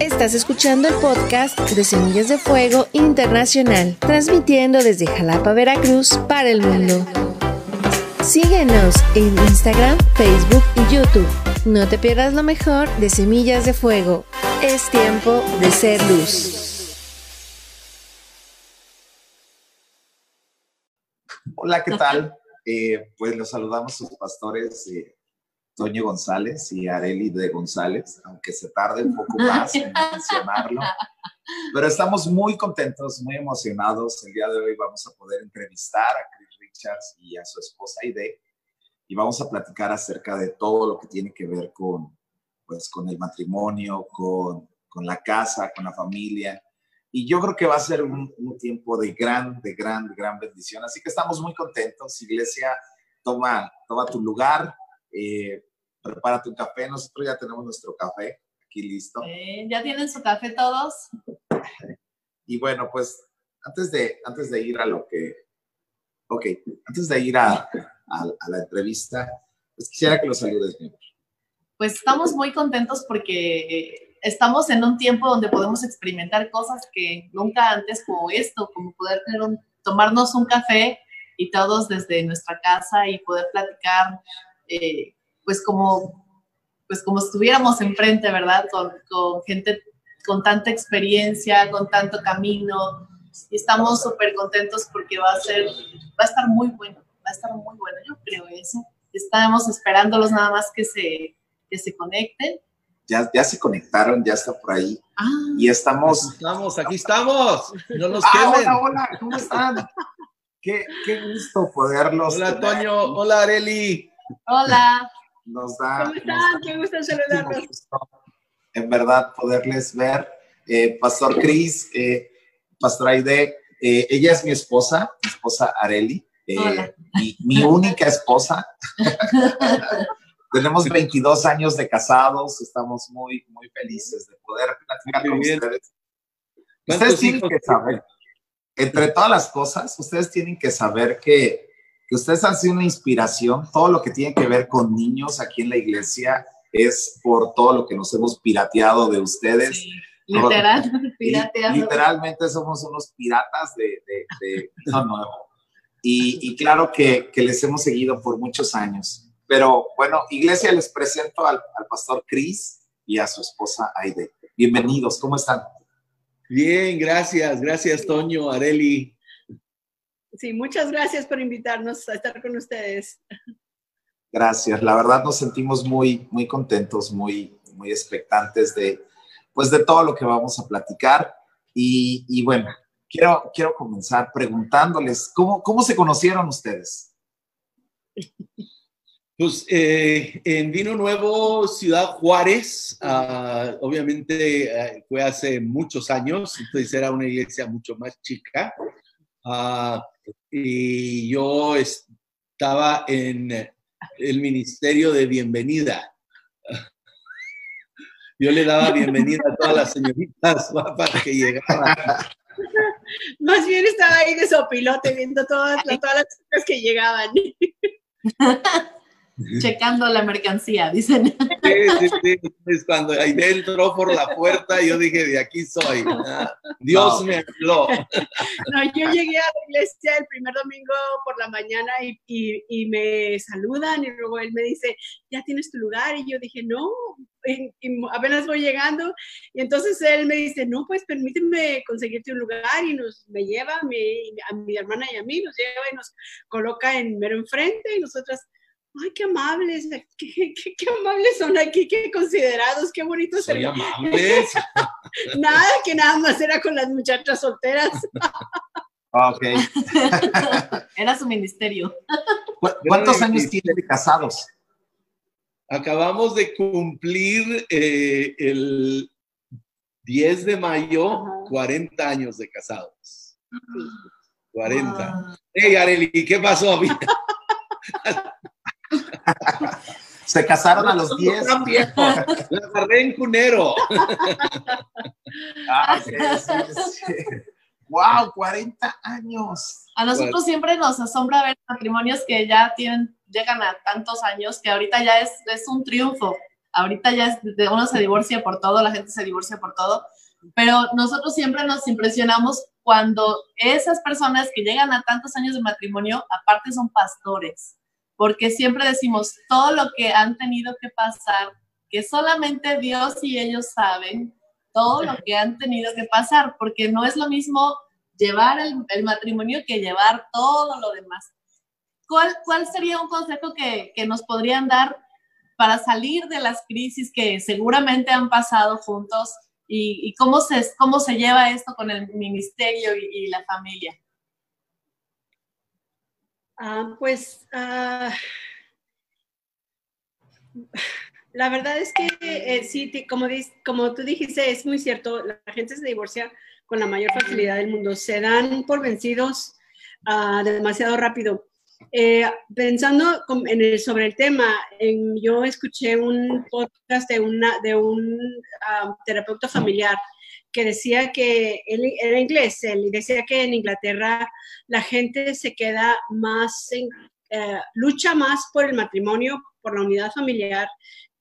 Estás escuchando el podcast de Semillas de Fuego Internacional, transmitiendo desde Jalapa, Veracruz, para el mundo. Síguenos en Instagram, Facebook y YouTube. No te pierdas lo mejor de Semillas de Fuego. Es tiempo de ser luz. Hola, ¿qué tal? Eh, pues los saludamos sus pastores eh, Toño González y Areli de González, aunque se tarde un poco más en mencionarlo. Pero estamos muy contentos, muy emocionados. El día de hoy vamos a poder entrevistar a Chris Richards y a su esposa Aide y vamos a platicar acerca de todo lo que tiene que ver con, pues, con el matrimonio, con, con la casa, con la familia. Y yo creo que va a ser un, un tiempo de gran, de gran, de gran bendición. Así que estamos muy contentos. Iglesia, toma, toma tu lugar. Eh, prepárate un café. Nosotros ya tenemos nuestro café aquí listo. ¿Ya tienen su café todos? Y bueno, pues antes de, antes de ir a lo que, ok, antes de ir a, a, a la entrevista, pues quisiera que lo saludes, mi amor. Pues estamos muy contentos porque estamos en un tiempo donde podemos experimentar cosas que nunca antes como esto, como poder tener un, tomarnos un café y todos desde nuestra casa y poder platicar eh, pues como, pues como estuviéramos enfrente, ¿verdad? Con, con gente con tanta experiencia, con tanto camino. Y estamos súper contentos porque va a ser, va a estar muy bueno, va a estar muy bueno, yo creo eso. Estamos esperándolos nada más que se, que se conecten. Ya, ya se conectaron, ya está por ahí. Ah, Y estamos... Aquí estamos, aquí estamos. No nos Ah, quemen. hola, hola, ¿cómo están? Qué, qué gusto poderlos. Hola, tener Toño. Hola, Areli. hola. Nos da. ¿Cómo nos están? da Qué gusto saludarlos. gusto, En verdad, poderles ver. Eh, Pastor Cris, eh, Pastor Aide, eh, ella es mi esposa, mi esposa Areli, eh, Hola. mi, mi única esposa. Tenemos 22 años de casados, estamos muy, muy felices de poder platicar Muy con bien. ustedes. ¿Cuántos Ustedes tienen que saber, entre todas las cosas, ustedes tienen que saber que, que ustedes han sido una inspiración. Todo lo que tiene que ver con niños aquí en la iglesia es por todo lo que nos hemos pirateado de ustedes. Sí, literal, Y pirateado. literalmente somos unos piratas de, de, de lo nuevo. Y, y claro que, que les hemos seguido por muchos años. Pero bueno, iglesia, les presento al, al pastor Cris y a su esposa Aide. Bienvenidos, ¿cómo están? Bien, gracias. Gracias, Toño, Areli. Sí, muchas gracias por invitarnos a estar con ustedes. Gracias, la verdad nos sentimos muy, muy contentos, muy, muy expectantes de, pues de todo lo que vamos a platicar. Y, y bueno, quiero, quiero comenzar preguntándoles, ¿cómo, ¿cómo se conocieron ustedes? Pues eh, en Vino Nuevo, Ciudad Juárez, ah, obviamente eh, fue hace muchos años, entonces era una iglesia mucho más chica. Ah, y yo estaba en el ministerio de bienvenida. Yo le daba bienvenida a todas las señoritas guapas que llegaban. Más bien estaba ahí de sopilote viendo todas, las- todas las chicas que llegaban. Checando la mercancía, dicen. Sí, sí, sí. Cuando Aide entró por la puerta, yo dije, de aquí soy. Ah, Dios No. me habló. No, yo llegué a la iglesia el primer domingo por la mañana y, y- y me saludan y luego él me dice, ya tienes tu lugar. Y yo dije, no, y- y apenas voy llegando. Y entonces él me dice, no, pues permíteme conseguirte un lugar y nos, me lleva mi- a mi hermana y a mí, nos lleva y nos coloca en mero enfrente y nosotras, ay, qué amables, qué, qué- qué amables son aquí, qué considerados, qué bonitos. Soy hermanos". amable. Nada, que nada más era con las muchachas solteras. Ok. Era su ministerio. ¿Cu- ¿Cuántos años tienen de casados? Acabamos de cumplir eh, el 10 de mayo Ajá. 40 años de casados. 40. Ah, Hey, Areli, ¿qué pasó? Se casaron a los 10. Tan viejo. La agarré en cunero. Ah, sí, sí, sí. ¡Wow! 40 años. A nosotros siempre nos asombra ver matrimonios que ya tienen, llegan a tantos años que ahorita ya es, es un triunfo. ahorita ya es, de- uno se divorcia por todo, la gente se divorcia por todo, pero nosotros siempre nos impresionamos cuando esas personas que llegan a tantos años de matrimonio, aparte son pastores, porque siempre decimos todo lo que han tenido que pasar, que solamente Dios y ellos saben, todo lo que han tenido que pasar, porque no es lo mismo llevar el, matrimonio que llevar todo lo demás. ¿Cuál, cuál sería un consejo que, que nos podrían dar para salir de las crisis que seguramente han pasado juntos y, cómo, se, cómo se lleva esto con el ministerio y la familia? Ah, pues ah, la verdad es que eh, sí, como, como tú dijiste, es muy cierto, la gente se divorcia con la mayor facilidad del mundo, se dan por vencidos ah, demasiado rápido. Eh, pensando en el- sobre el tema, yo escuché un podcast de, una, de un ah, terapeuta familiar que decía que él era inglés, él decía que en Inglaterra la gente se queda más, en, eh, lucha más por el matrimonio, por la unidad familiar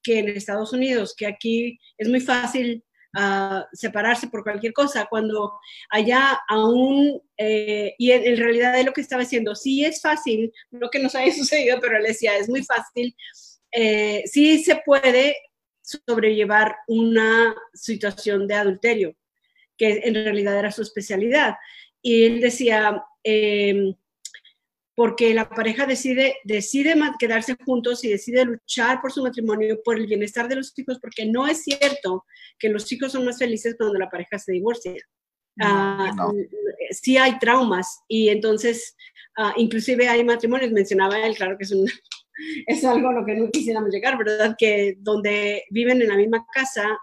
que en Estados Unidos, que aquí es muy fácil ah, separarse por cualquier cosa, cuando allá aún, eh, y en, en realidad es lo que estaba diciendo, sí es fácil, no que nos haya sucedido, pero él decía, es muy fácil, eh, sí se puede sobrellevar una situación de adulterio, que en realidad era su especialidad. Y él decía, eh, porque la pareja decide, decide quedarse juntos y decide luchar por su matrimonio, por el bienestar de los hijos, porque no es cierto que los hijos son más felices cuando la pareja se divorcia. No. Sí hay traumas y entonces, ah, inclusive hay matrimonios, mencionaba él, claro que es, un, es algo a lo que no quisiéramos llegar, ¿verdad? Que donde viven en la misma casa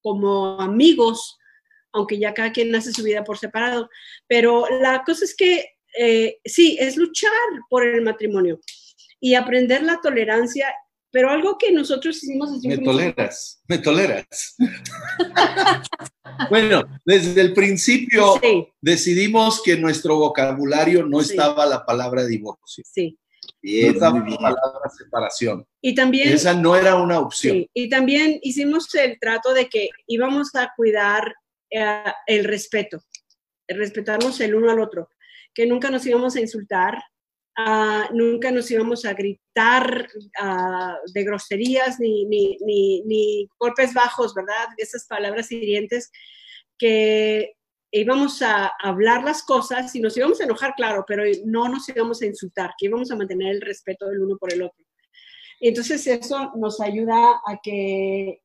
como amigos, aunque ya cada quien hace su vida por separado. Pero la cosa es que eh, sí, es luchar por el matrimonio y aprender la tolerancia, pero algo que nosotros hicimos un Me toleras, me toleras. bueno, desde el principio Sí, decidimos que en nuestro vocabulario no Sí. estaba la palabra divorcio, sí. No Bien, estaba muy bien. palabra separación. Y también, Esa no era una opción. sí, y también hicimos el trato de que íbamos a cuidar eh, el respeto, el respetarnos el uno al otro, que nunca nos íbamos a insultar, ah, nunca nos íbamos a gritar ah, de groserías ni, ni, ni, ni golpes bajos, ¿verdad? Esas palabras hirientes que íbamos a hablar las cosas y nos íbamos a enojar, claro, pero no nos íbamos a insultar, que íbamos a mantener el respeto del uno por el otro. Entonces eso nos ayuda a que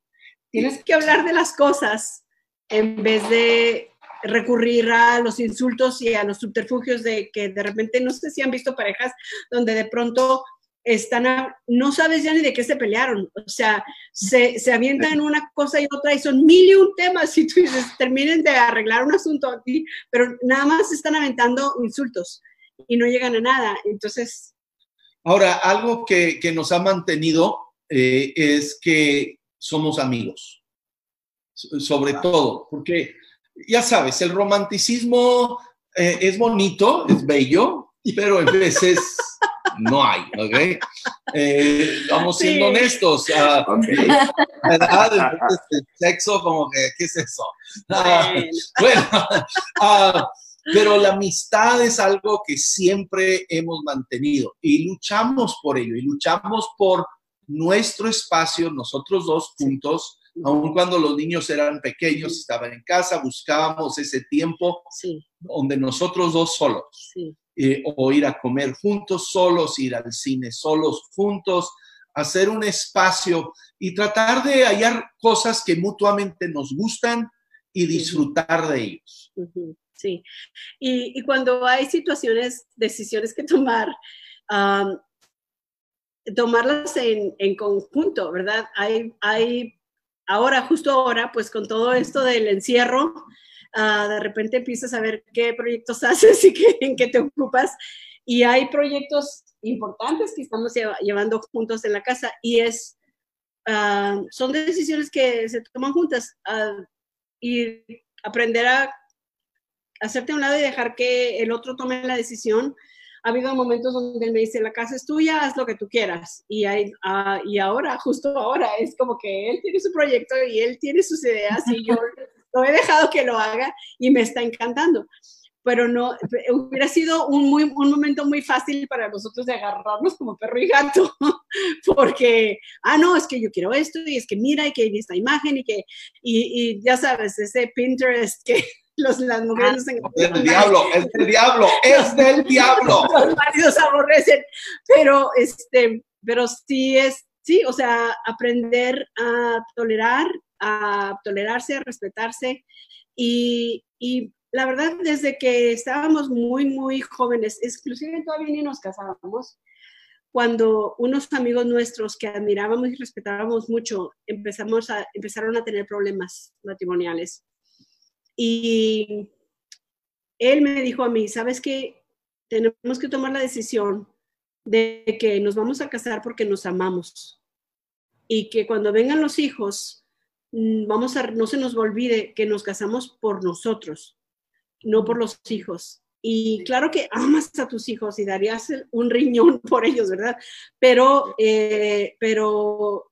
tienes que hablar de las cosas en vez de recurrir a los insultos y a los subterfugios de que de repente, no sé si han visto parejas donde de pronto están, a- no sabes ya ni de qué se pelearon, o sea, se, se avientan una cosa y otra y son mil y un temas. Y tú dices, terminen de arreglar un asunto aquí, pero nada más están aventando insultos y no llegan a nada, entonces, Ahora, algo que, que nos ha mantenido eh, es que somos amigos, so- sobre todo, porque ya sabes, el romanticismo eh, es bonito, es bello, pero en veces no hay, ¿ok? Eh, vamos siendo Sí. honestos. ah, Ok. ¿verdad? Entonces, el sexo, como que, ¿qué es eso? Ah, bueno, ah, pero la amistad es algo que siempre hemos mantenido y luchamos por ello y luchamos por nuestro espacio, nosotros dos juntos, aun cuando los niños eran pequeños, estaban en casa, buscábamos ese tiempo sí, donde nosotros dos solos, sí, eh, o ir a comer juntos solos, ir al cine solos juntos, hacer un espacio y tratar de hallar cosas que mutuamente nos gustan y disfrutar de ellos. Sí, y, y cuando hay situaciones, decisiones que tomar, tomarlas en, en conjunto, ¿verdad? Hay, hay, ahora, justo ahora, pues con todo esto del encierro, de repente empiezas a ver qué proyectos haces y qué, en qué te ocupas. Y hay proyectos importantes que estamos lleva- llevando juntos en la casa y es, ah, son decisiones que se toman juntas ah, y aprender a hacerte a un lado y dejar que el otro tome la decisión ha habido momentos donde él me dice, la casa es tuya, haz lo que tú quieras. Y, hay, ah, y ahora, justo ahora, es como que él tiene su proyecto y él tiene sus ideas y yo lo he dejado que lo haga y me está encantando. Pero no, hubiera sido un, muy, un momento muy fácil para nosotros de agarrarnos como perro y gato, porque, ah, no, es que yo quiero esto y es que mira y que hay esta imagen y que, y, y ya sabes, ese Pinterest que los, las mujeres ah, Es del diablo, es del diablo, es del diablo. los maridos aborrecen, pero, este, pero sí es, sí, o sea, aprender a tolerar, a tolerarse, a respetarse y, y la verdad, desde que estábamos muy, muy jóvenes, exclusivamente todavía ni nos casábamos, cuando unos amigos nuestros que admirábamos y respetábamos mucho empezamos a, empezaron a tener problemas matrimoniales. Y él me dijo a mí, ¿sabes qué? Tenemos que tomar la decisión de que nos vamos a casar porque nos amamos. Y que cuando vengan los hijos, vamos a, no se nos olvide que nos casamos por nosotros, no por los hijos. Y claro que amas a tus hijos y darías un riñón por ellos, ¿verdad? Pero, eh, pero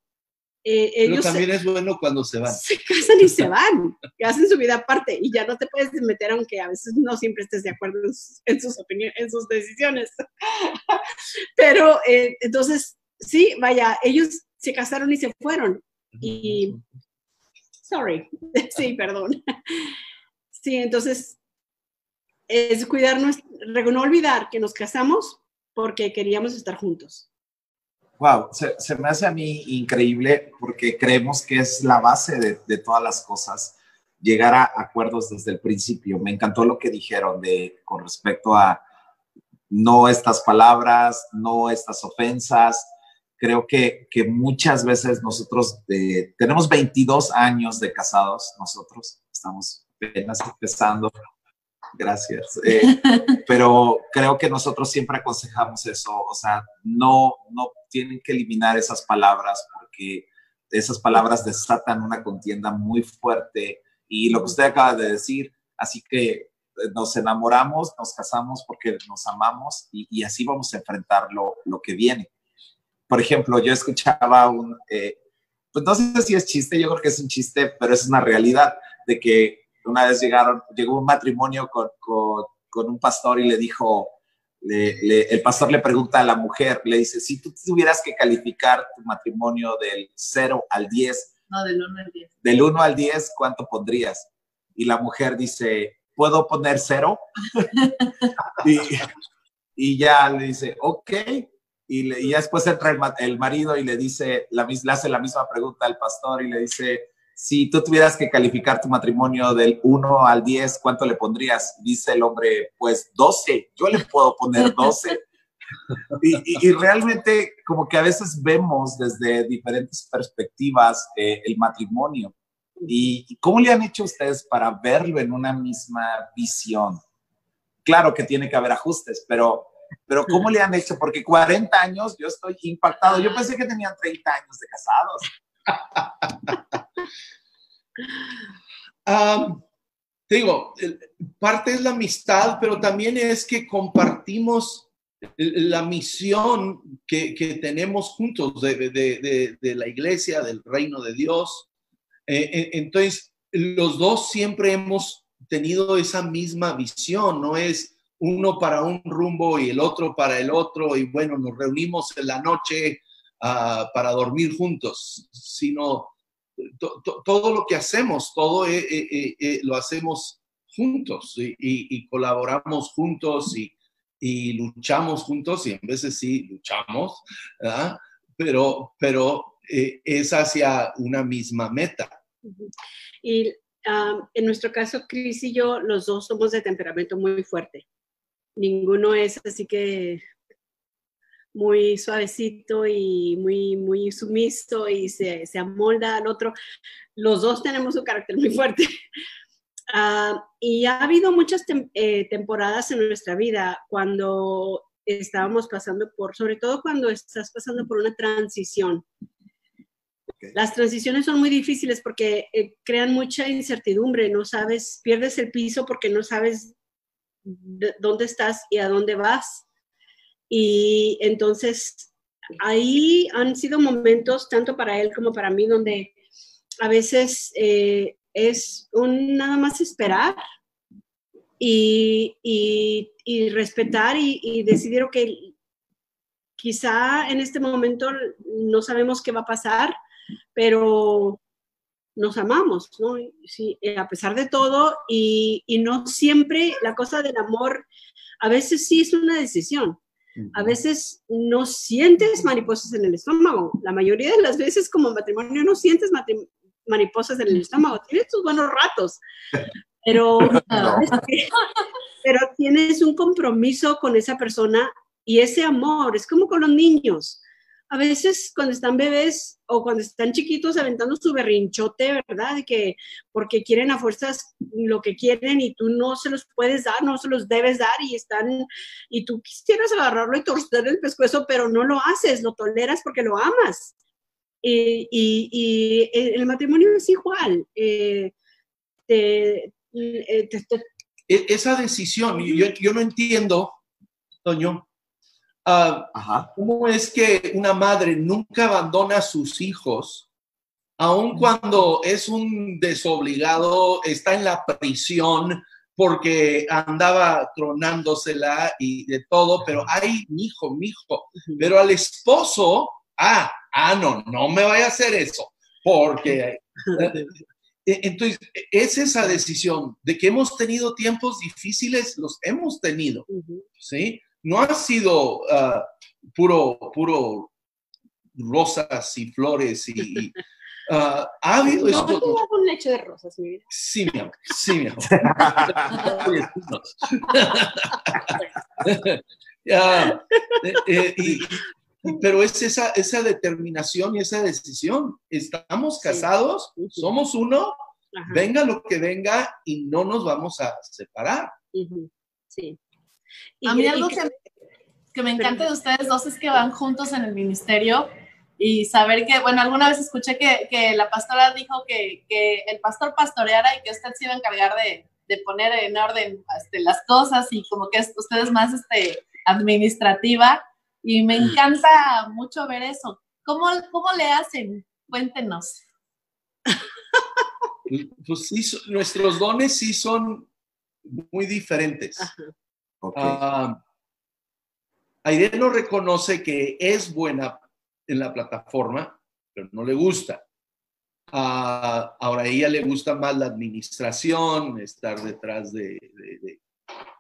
eh, ellos Pero también es bueno cuando se van. Se casan y se van, que hacen su vida aparte y ya no te puedes meter aunque a veces no siempre estés de acuerdo en sus, opiniones, en sus decisiones. Pero eh, entonces, sí, vaya, ellos se casaron y se fueron. Y, sorry, sí, perdón. Sí, entonces, es cuidarnos, no olvidar que nos casamos porque queríamos estar juntos wow, se, me hace a mí increíble porque creemos que es la base de, todas las cosas, llegar a acuerdos desde el principio. Me encantó lo que dijeron de, con respecto a no estas palabras, no estas ofensas. Creo que, que muchas veces nosotros eh, tenemos 22 años de casados, nosotros estamos apenas empezando gracias. Eh, pero creo que nosotros siempre aconsejamos eso, o sea, no, no tienen que eliminar esas palabras porque esas palabras desatan una contienda muy fuerte y lo que usted acaba de decir, así que eh, nos enamoramos, nos casamos porque nos amamos y, así vamos a enfrentar lo, lo, que viene. Por ejemplo, yo escuchaba un, eh, pues no sé si es chiste, yo creo que es un chiste, pero es una realidad de que una vez llegaron, llegó un matrimonio con, con, un pastor y le dijo, el pastor le pregunta a la mujer, le dice, si tú tuvieras que calificar tu matrimonio del 0 al 10, no, del 1 al 10. Del 1 al 10, ¿cuánto pondrías? Y la mujer dice, ¿puedo poner 0? y, y, ya le dice, ok. Y, le, y ya después entra el, el, marido y le dice, la, le hace la misma pregunta al pastor y le dice, si tú tuvieras que calificar tu matrimonio del 1 al 10, ¿cuánto le pondrías? Dice el hombre, pues 12, yo le puedo poner 12. y, realmente como que a veces vemos desde diferentes perspectivas eh, el matrimonio. ¿Y cómo le han hecho ustedes para verlo en una misma visión? Claro que tiene que haber ajustes, pero, pero ¿cómo le han hecho? Porque 40 años yo estoy impactado. Yo pensé que tenían 30 años de casados. te digo, parte es la amistad, pero también es que compartimos la misión que, tenemos juntos de, la iglesia, del reino de Dios. Eh, eh, entonces, los dos siempre hemos tenido esa misma visión, no es uno para un rumbo y el otro para el otro, y bueno, nos reunimos en la noche ah, para dormir juntos, sino todo lo que hacemos, todo eh, eh, eh, lo hacemos juntos y, colaboramos juntos y, luchamos juntos y en veces sí luchamos, pero, pero es hacia una misma meta. Y en nuestro caso, Cris y yo, los dos somos de temperamento muy fuerte. Ninguno es así que muy suavecito y muy, muy sumiso y se, se amolda al otro. Los dos tenemos un carácter muy fuerte. Ah, y ha habido muchas eh, temporadas en nuestra vida cuando estábamos pasando por, sobre todo cuando estás pasando por una transición. Las transiciones son muy difíciles porque eh, crean mucha incertidumbre, no sabes, pierdes el piso porque no sabes dónde estás y a dónde vas Y entonces ahí han sido momentos, tanto para él como para mí, donde a veces eh, es un nada más esperar y, y, respetar y, y decidir, que quizá en este momento no sabemos qué va a pasar, pero nos amamos, ¿no? Sí, eh, a pesar de todo, y, y, no siempre la cosa del amor, a veces sí es una decisión. A veces no sientes mariposas en el estómago. La mayoría de las veces como matrimonio no sientes mariposas en el estómago. Tienes tus buenos ratos, pero, pero tienes un compromiso con esa persona y ese amor. Es como con los niños a veces cuando están bebés o cuando están chiquitos aventando su berrinchote, ¿verdad? De que porque quieren a fuerzas lo que quieren y tú no se los puedes dar, no se los debes dar y están, y tú quisieras agarrarlo y torcer el pescuezo, pero no lo haces, lo toleras porque lo amas. Y, y, el matrimonio es igual. Eh, eh, e, esa decisión, yo, yo no entiendo, Toño, Ah, ¿Cómo es que una madre nunca abandona a sus hijos, aun cuando es un desobligado, está en la prisión porque andaba tronándosela y de todo, pero ay, mi hijo, mi hijo, pero al esposo, ah, ah, no, no me vaya a hacer eso, porque... Eh, entonces, es esa decisión de que hemos tenido tiempos difíciles, los hemos tenido, ¿sí? No ha sido ah, puro, puro rosas y flores y, ah, ha habido no, esto. No, un leche de rosas, mi vida. Sí, mi amor, sí, mi amor. Eh, eh, pero es esa, esa determinación y esa decisión. Estamos casados, somos uno, venga lo que venga y no nos vamos a separar. Sí a mí algo que, me encanta de ustedes dos es que van juntos en el ministerio y saber que, bueno, alguna vez escuché que, la pastora dijo que, el pastor pastoreara y que usted se iba a encargar de, poner en orden este, las cosas y como que es, usted es más este, administrativa y me encanta mucho ver eso. ¿Cómo, cómo le hacen? Cuéntenos. Pues sí, nuestros dones sí son muy diferentes. Okay. Uh, Aide no reconoce que es buena en la plataforma, pero no le gusta. Uh, ahora a ella le gusta más la administración, estar detrás de,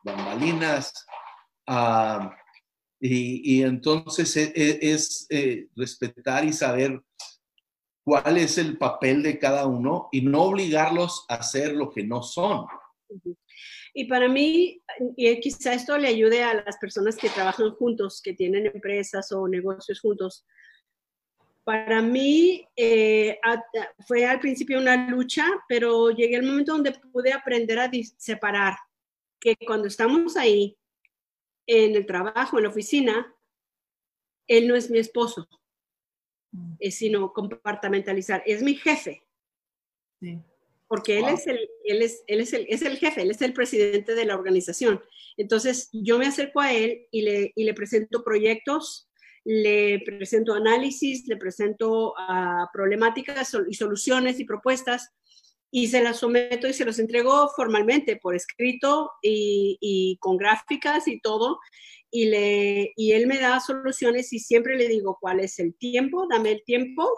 bambalinas. Uh, y, entonces e, e, es, eh, respetar y saber cuál es el papel de cada uno y no obligarlos a hacer lo que no son. Y para mí, y quizá esto le ayude a las personas que trabajan juntos, que tienen empresas o negocios juntos. Para mí eh, fue al principio una lucha, pero llegué al momento donde pude aprender a separar que cuando estamos ahí, en el trabajo, en la oficina, él no es mi esposo, mm. sino compartamentalizar, es mi jefe. Sí porque él, es el, él, es, él es, el, es el jefe, él es el presidente de la organización. Entonces, yo me acerco a él y le, y le presento proyectos, le presento análisis, le presento uh, problemáticas y soluciones y propuestas y se las someto y se los entrego formalmente por escrito y, y con gráficas y todo. Y, le, y él me da soluciones y siempre le digo cuál es el tiempo, dame el tiempo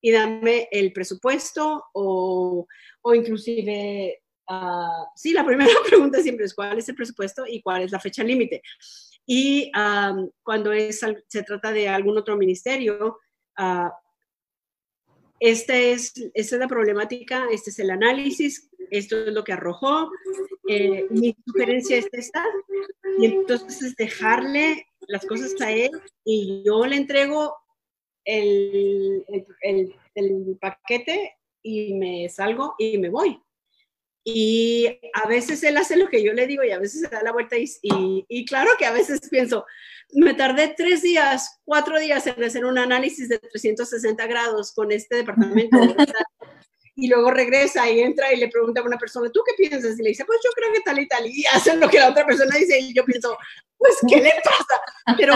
y dame el presupuesto o, o inclusive, uh, sí, la primera pregunta siempre es cuál es el presupuesto y cuál es la fecha límite. Y um, cuando es, se trata de algún otro ministerio, uh, esta, es, esta es la problemática, este es el análisis, esto es lo que arrojó, eh, mi sugerencia es esta, y entonces es dejarle las cosas a él y yo le entrego el, el, el, paquete y me salgo y me voy. Y a veces él hace lo que yo le digo y a veces se da la vuelta y, y, claro que a veces pienso, me tardé tres días, cuatro días en hacer un análisis de 360 grados con este departamento. y luego regresa y entra y le pregunta a una persona, ¿tú qué piensas? Y le dice, pues yo creo que tal y tal, y hacen lo que la otra persona dice, y yo pienso, pues, ¿qué le pasa? Pero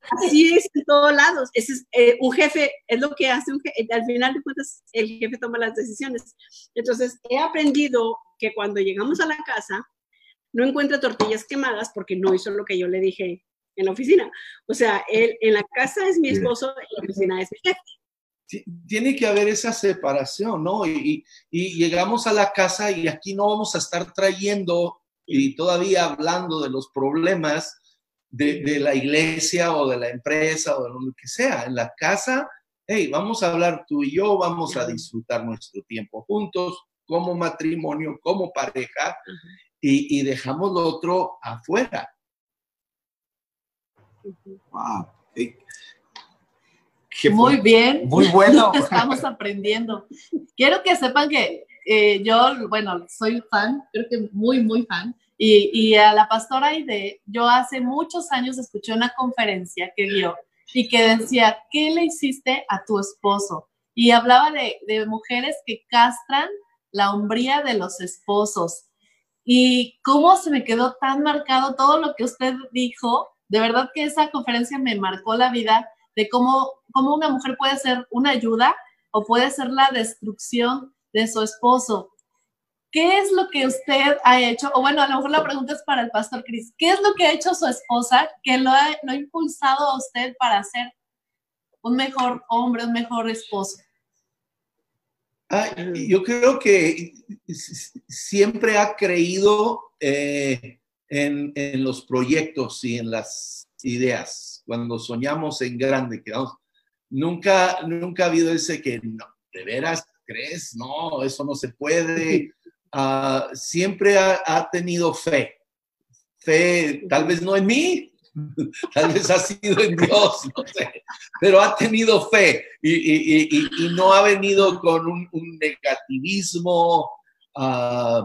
así es en todos lados. Ese es, eh, un jefe es lo que hace un jefe, al final de cuentas, el jefe toma las decisiones. Entonces, he aprendido que cuando llegamos a la casa, no encuentra tortillas quemadas porque no hizo lo que yo le dije en la oficina. O sea, él en la casa es mi esposo, en la oficina es mi jefe tiene que haber esa separación, ¿no? Y, llegamos a la casa y aquí no vamos a estar trayendo y todavía hablando de los problemas de, la iglesia o de la empresa o de lo que sea. En la casa, hey, vamos a hablar tú y yo, vamos a disfrutar nuestro tiempo juntos como matrimonio, como pareja y, dejamos lo otro afuera. Wow muy bien. Muy bueno. Estamos aprendiendo. Quiero que sepan que eh, yo, bueno, soy fan, creo que muy, muy fan. Y, a la pastora Aide, yo hace muchos años escuché una conferencia que dio y que decía, ¿qué le hiciste a tu esposo? Y hablaba de, de mujeres que castran la hombría de los esposos. Y cómo se me quedó tan marcado todo lo que usted dijo. De verdad que esa conferencia me marcó la vida de cómo, cómo una mujer puede ser una ayuda o puede ser la destrucción de su esposo. ¿Qué es lo que usted ha hecho? O bueno, a lo mejor la pregunta es para el pastor Cris. ¿Qué es lo que ha hecho su esposa que lo ha, lo ha impulsado a usted para ser un mejor hombre, un mejor esposo? Ah, yo creo que siempre ha creído eh, en, en, los proyectos y en las ideas cuando soñamos en grande, que nunca, nunca ha habido ese que, no, ¿de veras crees? No, eso no se puede. Ah, siempre ha, tenido fe. Fe, tal vez no en mí, tal vez ha sido en Dios, no sé, pero ha tenido fe y, no ha venido con un, negativismo, uh,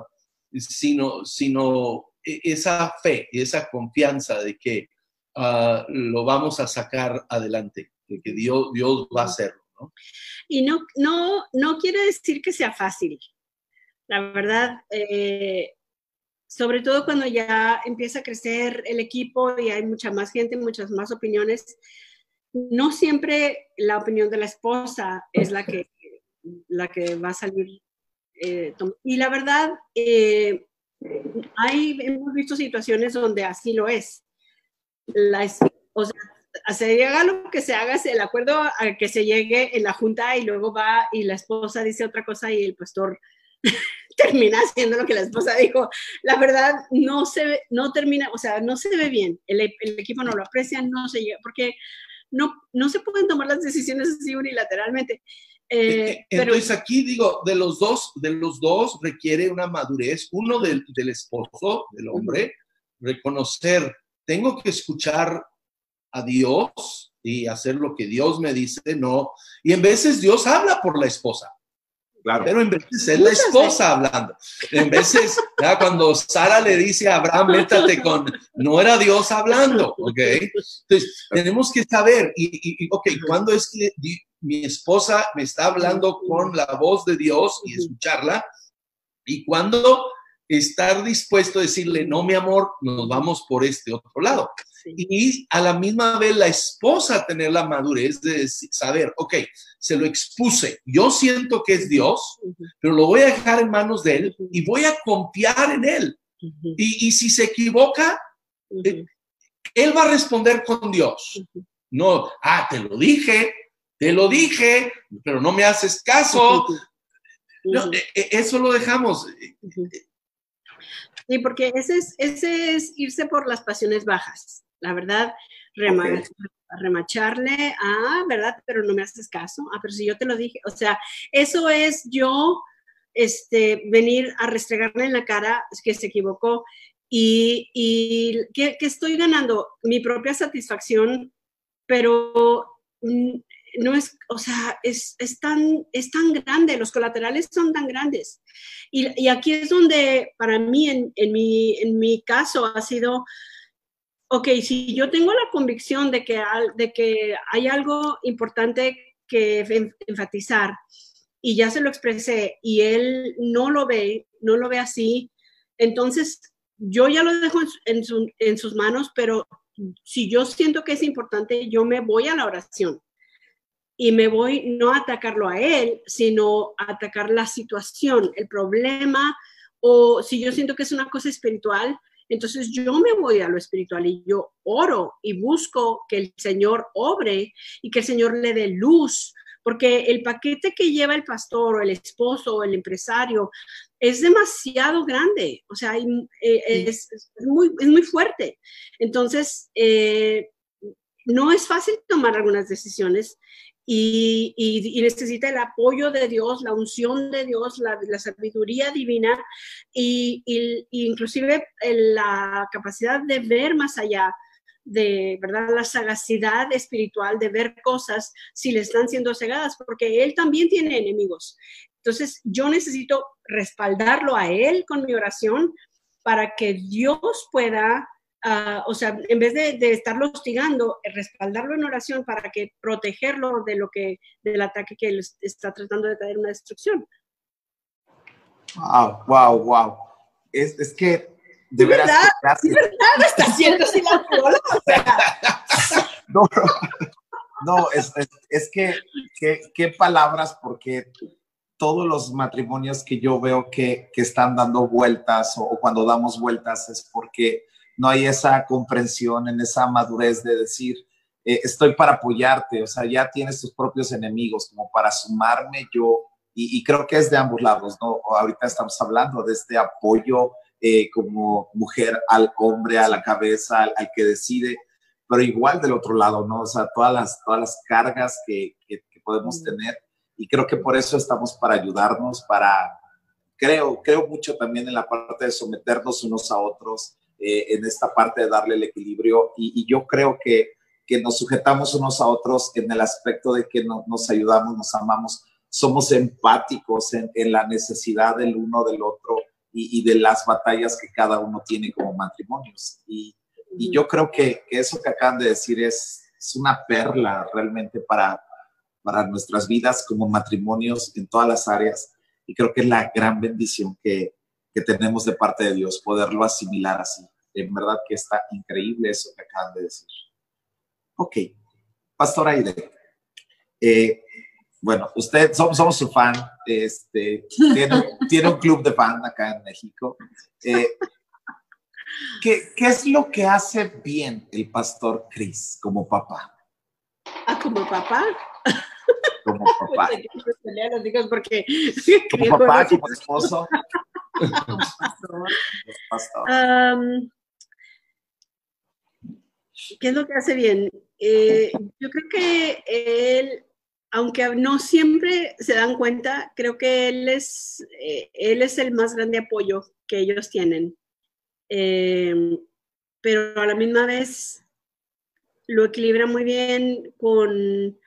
sino, sino e, esa fe y esa confianza de que Ah, lo vamos a sacar adelante, que, Dios, Dios va a hacerlo. Y no, no, no quiere decir que sea fácil. La verdad, eh, sobre todo cuando ya empieza a crecer el equipo y hay mucha más gente, muchas más opiniones, no siempre la opinión de la esposa es la que, la que va a salir. Eh, y la verdad, eh, hay, hemos visto situaciones donde así lo es la, o sea, se haga lo que se haga, el acuerdo al que se llegue en la junta y luego va y la esposa dice otra cosa y el pastor termina haciendo lo que la esposa dijo. La verdad, no se ve, no termina, o sea, no se ve bien. El, el equipo no lo aprecia, no se llega, porque no, no se pueden tomar las decisiones así unilateralmente. Eh, entonces aquí digo, de los dos, de los dos requiere una madurez, uno del, del esposo, del hombre, reconocer tengo que escuchar a Dios y hacer lo que Dios me dice, no. Y en veces Dios habla por la esposa. Claro. Pero en veces es la esposa hablando. En veces, ya cuando Sara le dice a Abraham, métate con, no era Dios hablando, ¿ok? Entonces, tenemos que saber, y, y ok, ¿cuándo es que mi esposa me está hablando con la voz de Dios y escucharla? ¿Y cuándo estar dispuesto a decirle, no, mi amor, nos vamos por este otro lado. Y a la misma vez la esposa tener la madurez de saber, ok, se lo expuse, yo siento que es Dios, pero lo voy a dejar en manos de Él y voy a confiar en Él. y, si se equivoca, eh, Él va a responder con Dios. No, ah, te lo dije, te lo dije, pero no me haces caso. E, e, eso lo dejamos. Sí, porque ese es, ese es irse por las pasiones bajas, la verdad, remacharle, ah, ¿verdad? Pero no me haces caso, ah, pero si yo te lo dije, o sea, eso es yo este, venir a restregarle en la cara que se equivocó y, y que, estoy ganando mi propia satisfacción, pero no es, o sea, es, es, tan, es tan grande, los colaterales son tan grandes. Y, y aquí es donde, para mí, en, en, mi, en mi caso, ha sido, ok, si yo tengo la convicción de que, de que hay algo importante que enfatizar, y ya se lo expresé y él no lo ve, no lo ve así, entonces yo ya lo dejo en, en sus manos, pero si yo siento que es importante, yo me voy a la oración. Y me voy no a atacarlo a él, sino a atacar la situación, el problema, o si yo siento que es una cosa espiritual, entonces yo me voy a lo espiritual y yo oro y busco que el Señor obre y que el Señor le dé luz, porque el paquete que lleva el pastor o el esposo o el empresario es demasiado grande, o sea, eh, es, muy, es muy fuerte. Entonces, eh, no es fácil tomar algunas decisiones y, necesita el apoyo de Dios, la unción de Dios, la, sabiduría divina y, inclusive la capacidad de ver más allá de verdad la sagacidad espiritual de ver cosas si le están siendo cegadas porque él también tiene enemigos. Entonces yo necesito respaldarlo a él con mi oración para que Dios pueda o sea, en vez de, estarlo hostigando, respaldarlo en oración para que protegerlo de lo que, del ataque que él está tratando de traer una destrucción. Wow, wow, wow. Es, es que de veras. ¿Verdad? ¿Verdad? Está haciendo así la cola. no, no, es, es, es que, qué palabras, porque todos los matrimonios que yo veo que, que están dando vueltas o, o, cuando damos vueltas es porque no hay esa comprensión, en esa madurez de decir, eh, estoy para apoyarte, o sea, ya tienes tus propios enemigos como para sumarme yo, y, creo que es de ambos lados, ¿no? Ahorita estamos hablando de este apoyo eh, como mujer al hombre, a la cabeza, al, que decide, pero igual del otro lado, ¿no? O sea, todas las, todas las cargas que, que, que podemos tener, y creo que por eso estamos para ayudarnos, para, creo, creo mucho también en la parte de someternos unos a otros, eh, en esta parte de darle el equilibrio y, yo creo que, que, nos sujetamos unos a otros en el aspecto de que nos ayudamos, nos amamos, somos empáticos en, en la necesidad del uno del otro y, y, de las batallas que cada uno tiene como matrimonios. Y, y yo creo que, que, eso que acaban de decir es, es una perla realmente para, para nuestras vidas como matrimonios en todas las áreas. Y creo que es la gran bendición que, que tenemos de parte de Dios, poderlo asimilar así en verdad que está increíble eso que acaban de decir. Ok, Pastor Aide, eh, bueno, usted, somos, somos, su fan, este, tiene, un club de fan acá en México. Eh, ¿qué, ¿Qué es lo que hace bien el Pastor Chris como papá? Ah, como papá. Como papá. porque, como papá, como esposo. como pastor. pastor. Um, ¿Qué es lo que hace bien? Eh, yo creo que él, aunque no siempre se dan cuenta, creo que él es, eh, él es el más grande apoyo que ellos tienen. Eh, pero a la misma vez lo equilibra muy bien con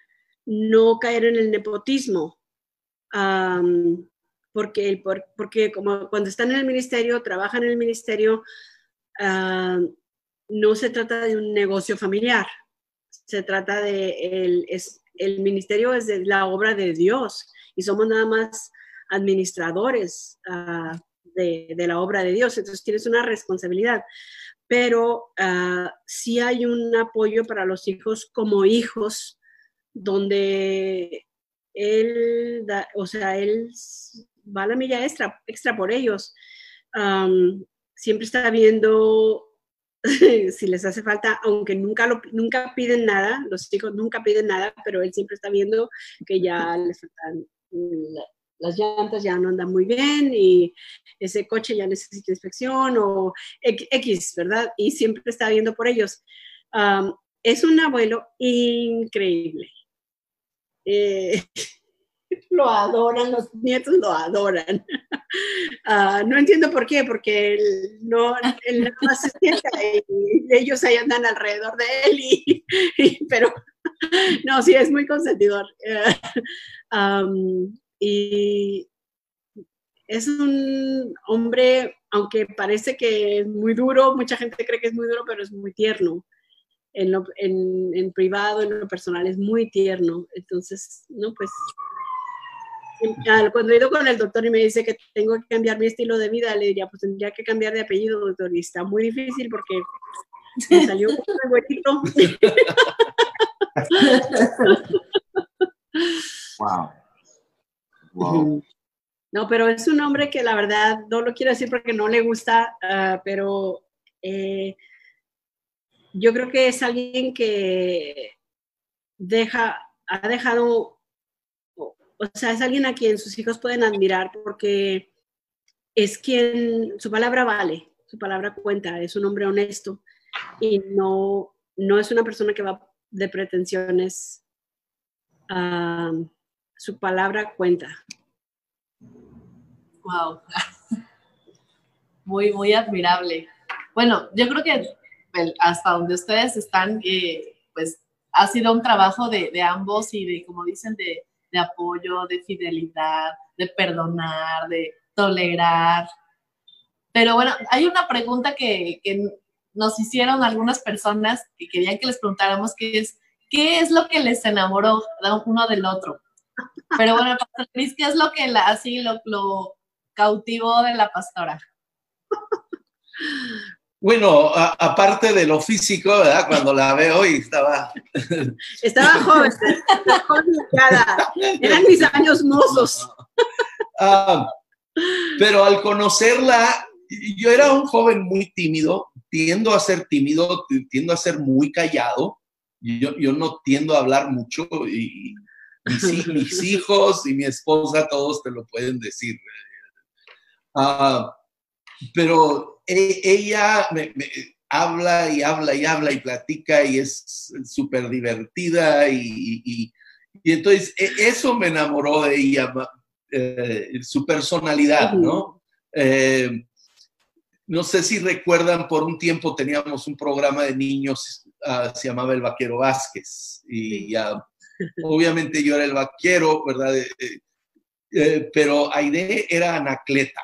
no caer en el nepotismo. porque, porque como cuando están en el ministerio, trabajan en el ministerio, no se trata de un negocio familiar, se trata de, el, es, el ministerio es de la obra de Dios y somos nada más administradores uh, de, la obra de Dios, entonces tienes una responsabilidad, pero uh, sí hay un apoyo para los hijos como hijos, donde él, da, o sea, él va la milla extra, extra por ellos. Siempre está viendo si les hace falta, aunque nunca, lo, nunca piden nada, los hijos nunca piden nada, pero él siempre está viendo que ya les faltan, las llantas ya no andan muy bien y ese coche ya necesita inspección o X, ¿verdad? Y siempre está viendo por ellos. es un abuelo increíble. Eh, lo adoran, los nietos lo adoran. Uh, no entiendo por qué, porque él no, se sienta y ellos ahí andan alrededor de él, y, pero no, sí, es muy consentidor. Y es un hombre, aunque parece que es muy duro, mucha gente cree que es muy duro, pero es muy tierno. En, lo, en, en privado, en lo personal, es muy tierno. Entonces, no, pues cuando he ido con el doctor y me dice que tengo que cambiar mi estilo de vida, le diría, pues tendría que cambiar de apellido, doctor, y está muy difícil porque me salió un huequito. wow. Wow. No, pero es un hombre que la verdad no lo quiero decir porque no le gusta, uh, pero eh, yo creo que es alguien que deja, ha dejado, o sea, es alguien a quien sus hijos pueden admirar porque es quien, su palabra vale, su palabra cuenta, es un hombre honesto y no, no es una persona que va de pretensiones. Uh, su palabra cuenta. Wow. Muy, muy admirable. Bueno, yo creo que hasta donde ustedes están, eh, pues ha sido un trabajo de, ambos y de, como dicen, de, de apoyo, de fidelidad, de perdonar, de tolerar. Pero bueno, hay una pregunta que, nos hicieron algunas personas que querían que les preguntáramos, que es, ¿qué es lo que les enamoró uno del otro? Pero bueno, Pastor ¿qué es lo que la, así lo, lo cautivó de la pastora? Bueno, a, aparte de lo físico, ¿verdad? Cuando la veo y estaba... Estaba joven, estaba joven eran mis años mozos. Ah, pero al conocerla, yo era un joven muy tímido, tiendo a ser tímido, tiendo a ser muy callado, yo, yo no tiendo a hablar mucho y mis, mis, hijos y mi esposa todos te lo pueden decir. Uh, pero e, ella me, me, habla y habla y habla y platica y es súper divertida y, y, y, entonces e, eso me enamoró de ella, eh, su personalidad, ¿no? Eh, no sé si recuerdan, por un tiempo teníamos un programa de niños, uh, se llamaba El Vaquero Vázquez, y uh, obviamente yo era el vaquero, ¿verdad? Eh, eh, pero Aide era Anacleta,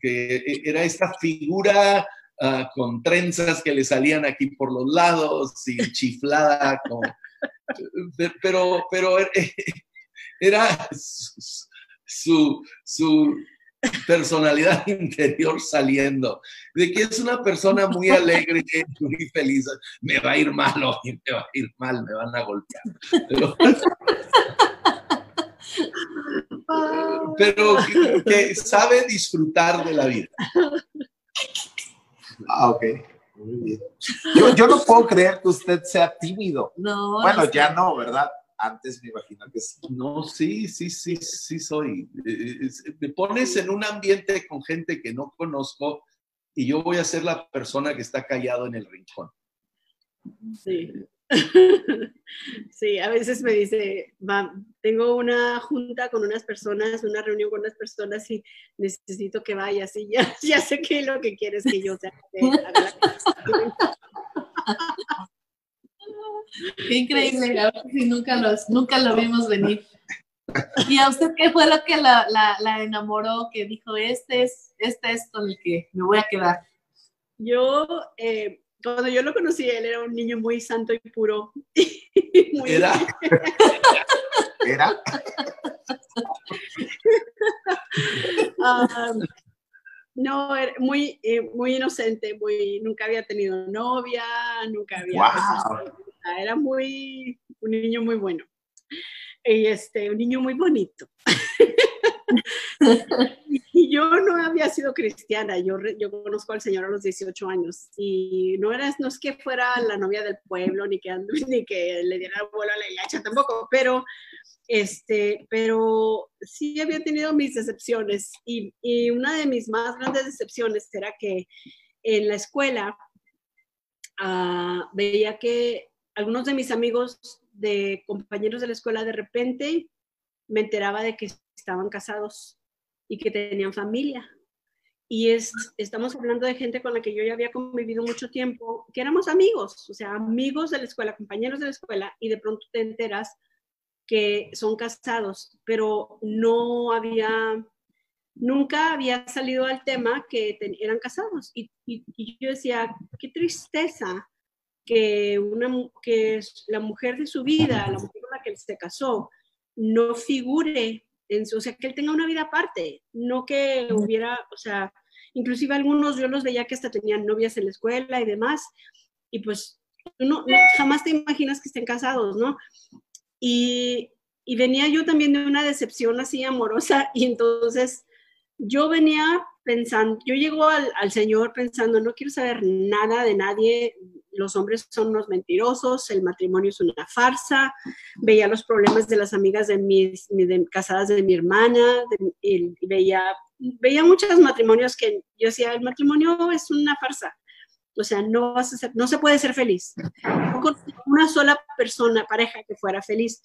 que era esta figura uh, con trenzas que le salían aquí por los lados y chiflada, con, pero, pero era su, su personalidad interior saliendo, de que es una persona muy alegre, muy feliz. Me va a ir mal hoy, me va a ir mal, me van a golpear. Pero, pero que, que, sabe disfrutar de la vida. Ah, ok. Muy bien. Yo, yo no puedo creer que usted sea tímido. No. Bueno, no ya no, ¿verdad? antes me imagino que sí. No, sí, sí, sí, sí soy. Me pones en un ambiente con gente que no conozco y yo voy a ser la persona que está callado en el rincón. Sí. Sí, a veces me dice, tengo una junta con unas personas, una reunión con unas personas y necesito que vayas y ya, ya sé que lo que quieres que yo sea. Qué increíble, nunca, los, nunca lo vimos venir. ¿Y a usted qué fue lo que la, la, la, enamoró? Que dijo, este es, este es con el que me voy a quedar. Yo, eh, cuando yo lo conocí, él era un niño muy santo y puro. Muy ¿Era? ¿Era? um, no, era muy, eh, muy inocente, muy, nunca había tenido novia, nunca había... Wow. Era muy, un niño muy bueno. Y este, un niño muy bonito. y yo no había sido cristiana, yo, yo conozco al Señor a los 18 años y no, era, no es que fuera la novia del pueblo ni que, ni que le diera vuelo a la hilacha tampoco, pero, este, pero sí había tenido mis decepciones y, una de mis más grandes decepciones era que en la escuela uh, veía que algunos de mis amigos de compañeros de la escuela de repente me enteraba de que estaban casados y que tenían familia. Y es, estamos hablando de gente con la que yo ya había convivido mucho tiempo, que éramos amigos, o sea, amigos de la escuela, compañeros de la escuela, y de pronto te enteras que son casados, pero no había, nunca había salido al tema que eran casados. Y, y, y, yo decía, qué tristeza que, una, que la mujer de su vida, la mujer con la que él se casó, no figure en su, o sea, que él tenga una vida aparte, no que hubiera, o sea, inclusive algunos yo los veía que hasta tenían novias en la escuela y demás, y pues no, jamás te imaginas que estén casados, ¿no? Y, y venía yo también de una decepción así amorosa y entonces yo venía pensando, yo llego al, al, Señor pensando, no quiero saber nada de nadie, los hombres son unos mentirosos, el matrimonio es una farsa, veía los problemas de las amigas de mis, casadas de mi hermana, y veía, veía muchos matrimonios que yo decía, el matrimonio es una farsa, o sea, no, vas a ser, no se puede ser feliz. con una sola persona, pareja, que fuera feliz.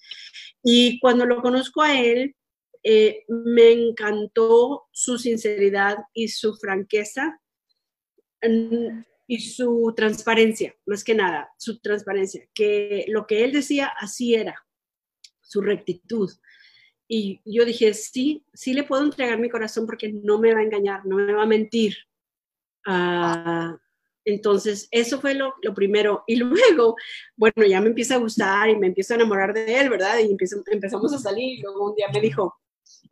Y cuando lo conozco a él, eh, me encantó su sinceridad y su franqueza y su transparencia, más que nada, su transparencia, que lo que él decía así era, su rectitud. Y yo dije, sí, sí le puedo entregar mi corazón porque no me va a engañar, no me va a mentir. Uh, entonces, eso fue lo, lo, primero. Y luego, bueno, ya me empieza a gustar y me empiezo a enamorar de él, ¿verdad? Y empiezo, empezamos a salir. Luego un día me dijo,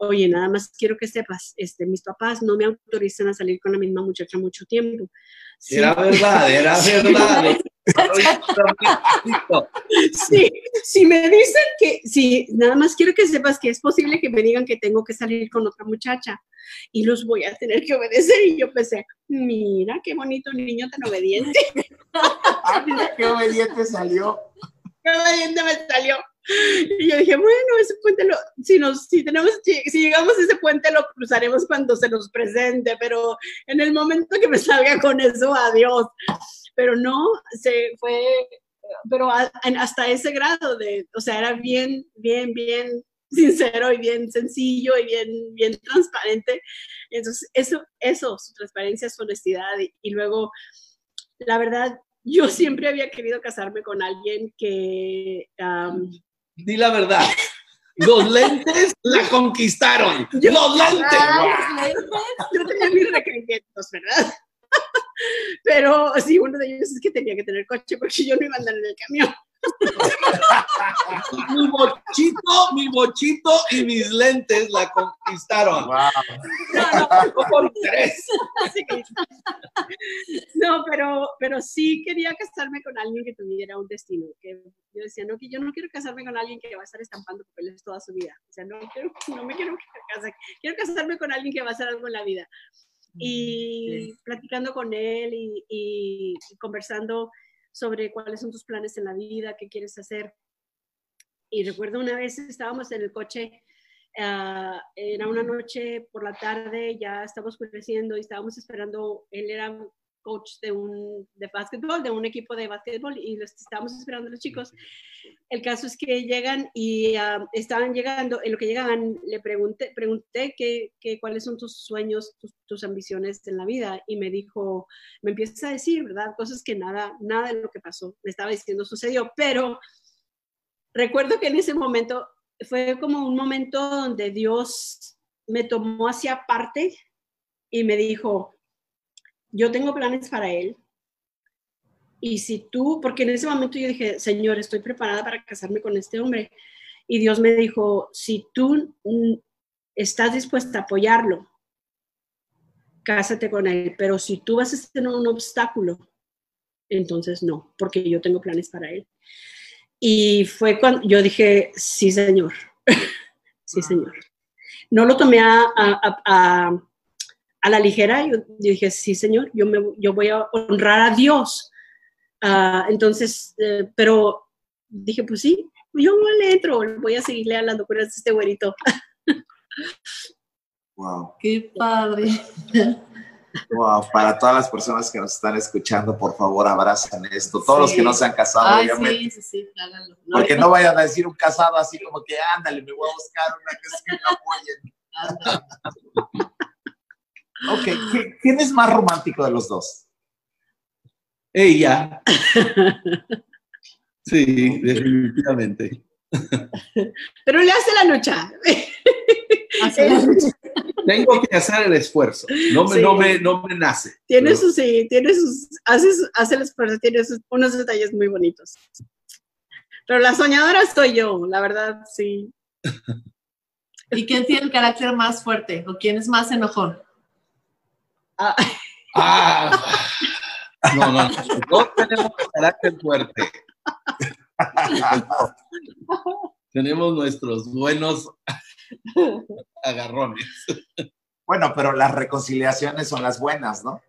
oye, nada más quiero que sepas, este, mis papás no me autorizan a salir con la misma muchacha mucho tiempo. Sí. Era verdad, era verdad. sí, si me dicen que, sí, nada más quiero que sepas que es posible que me digan que tengo que salir con otra muchacha y los voy a tener que obedecer. Y yo pensé, mira qué bonito niño tan obediente. ah, mira qué obediente salió. Qué obediente me salió. Y yo dije, bueno, ese puente lo, si nos, si tenemos, si llegamos a ese puente lo cruzaremos cuando se nos presente, pero en el momento que me salga con eso, adiós. Pero no, se fue, pero hasta ese grado de, o sea, era bien, bien, bien sincero y bien sencillo y bien, bien transparente. Entonces, eso, eso, su transparencia, su honestidad y, y luego, la verdad, yo siempre había querido casarme con alguien que um, Di la verdad. Los lentes la conquistaron. los lentes. Yo tenía mis requerimientos, ¿verdad? Pero sí, uno de ellos es que tenía que tener coche porque yo no iba a andar en el camión mi bochito, mi bochito y mis lentes la conquistaron. Wow. No, no, por tres. no, pero, pero sí quería casarme con alguien que tuviera un destino. Que yo decía, no, que yo no quiero casarme con alguien que va a estar estampando papeles toda su vida. O sea, no, quiero, no me quiero casar. Quiero casarme con alguien que va a hacer algo en la vida. Y platicando con él y, y, y conversando, sobre cuáles son tus planes en la vida, qué quieres hacer. Y recuerdo una vez estábamos en el coche, uh, era una noche por la tarde, ya estábamos creciendo y estábamos esperando, él era coach de un de básquetbol, de un equipo de básquetbol y los estábamos esperando los chicos. El caso es que llegan y uh, estaban llegando, en lo que llegaban le pregunté, pregunté qué, qué, cuáles son tus sueños, tus, tus, ambiciones en la vida y me dijo, me empieza a decir, ¿verdad? Cosas que nada, nada de lo que pasó, me estaba diciendo sucedió, pero recuerdo que en ese momento fue como un momento donde Dios me tomó hacia aparte y me dijo, yo tengo planes para él. Y si tú, porque en ese momento yo dije, Señor, estoy preparada para casarme con este hombre. Y Dios me dijo, si tú estás dispuesta a apoyarlo, cásate con él. Pero si tú vas a tener un obstáculo, entonces no, porque yo tengo planes para él. Y fue cuando yo dije, sí, Señor, sí, Señor. No lo tomé a, a a la ligera, yo, dije, sí, Señor, yo, me, yo voy a honrar a Dios. Uh, entonces, eh, pero dije, pues sí, yo le entro, voy a seguirle a las locuras de este güerito. Wow. Qué padre. Wow, para todas las personas que nos están escuchando, por favor, abracen esto. Todos sí. los que no se han casado, Ay, obviamente. Sí, sí, sí, háganlo. No, Porque no, no vayan a decir un casado así como que, ándale, me voy a buscar una que se me apoyen. Ok, ¿quién es más romántico de los dos? Ella. Sí, definitivamente. Pero le hace la lucha. Hace la lucha. Tengo que hacer el esfuerzo. No me, sí. no me, no me nace. Tiene pero... sus, sí, tiene sus, hace, hace el esfuerzo, tiene sus, unos detalles muy bonitos. Pero la soñadora soy yo, la verdad, sí. ¿Y quién tiene el carácter más fuerte o quién es más enojón? Ah, Ah, no, no, no. Todos tenemos carácter fuerte. Tenemos nuestros buenos agarrones. Bueno, pero las reconciliaciones son las buenas, ¿no?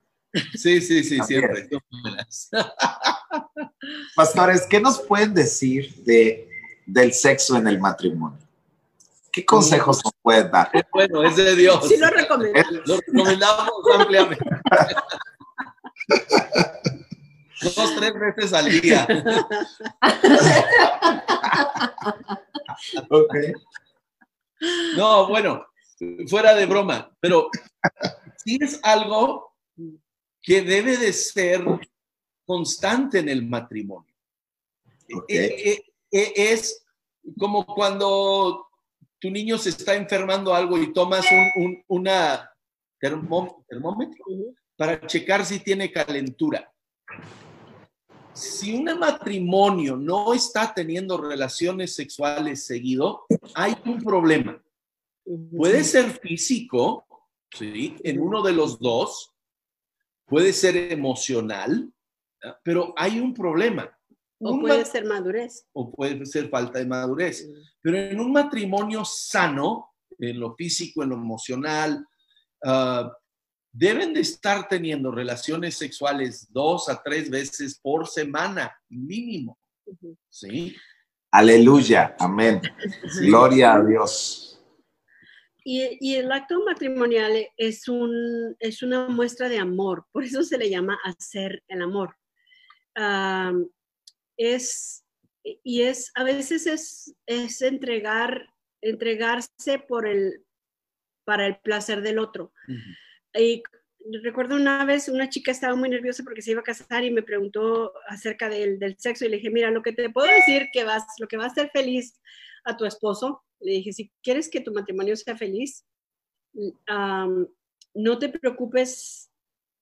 Sí, sí, sí, siempre. son buenas. Pastores, ¿qué nos pueden decir de, del sexo en el matrimonio? ¿Qué consejos nos pueden dar? Es bueno, es de Dios. sí lo recomendamos. Lo recomendamos ampliamente. Dos, tres veces al día. Ok. No, bueno, fuera de broma, pero sí es algo que debe de ser constante en el matrimonio. Eh, eh, eh, es como cuando tu niño se está enfermando algo y tomas un, un- una termó- termómetro para checar si tiene calentura. Si un matrimonio no está teniendo relaciones sexuales seguido, hay un problema. Puede ser físico, ¿sí? En uno de los dos. Puede ser emocional, pero hay un problema. O Un puede ser madurez. o puede ser falta de madurez. Pero en un matrimonio sano, en lo físico, en lo emocional, ah, deben de estar teniendo relaciones sexuales dos a tres veces por semana, mínimo. ¿Sí? Aleluya, amén. Gloria a Dios. Y, y el acto matrimonial es, un, es una muestra de amor, por eso se le llama hacer el amor. Am, es, y es, a veces es, es entregar, entregarse por el, para el placer del otro. Y recuerdo una vez una chica estaba muy nerviosa porque se iba a casar y me preguntó acerca del, del sexo y le dije, mira, lo que te puedo decir que vas, lo que va a hacer feliz a tu esposo, le dije, si quieres que tu matrimonio sea feliz, no te preocupes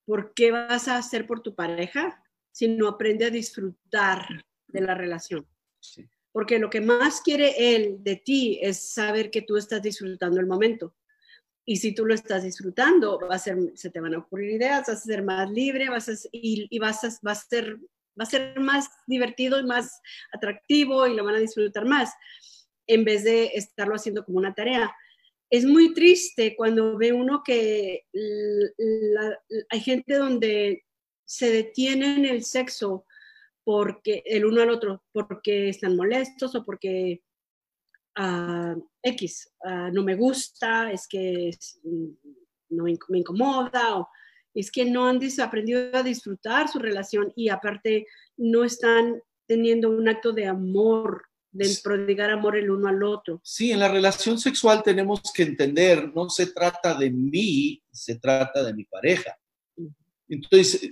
por qué vas a hacer por tu pareja, sino aprende a disfrutar de la relación. Sí. Porque lo que más quiere él de ti es saber que tú estás disfrutando el momento. Y si tú lo estás disfrutando, va a ser, se te van a ocurrir ideas, vas a ser más libre vas a, y, y vas, a, va a ser, va a ser más divertido y más atractivo y lo van a disfrutar más en vez de estarlo haciendo como una tarea. Es muy triste cuando ve uno que la, hay gente donde se detiene en el sexo porque el uno al otro, porque están molestos o porque uh, X, uh, no me gusta, es que es, no me, me incomoda, o es que no han aprendido a disfrutar su relación y aparte no están teniendo un acto de amor, de prodigar amor el uno al otro. Sí, en la relación sexual tenemos que entender, no se trata de mí, se trata de mi pareja. Entonces,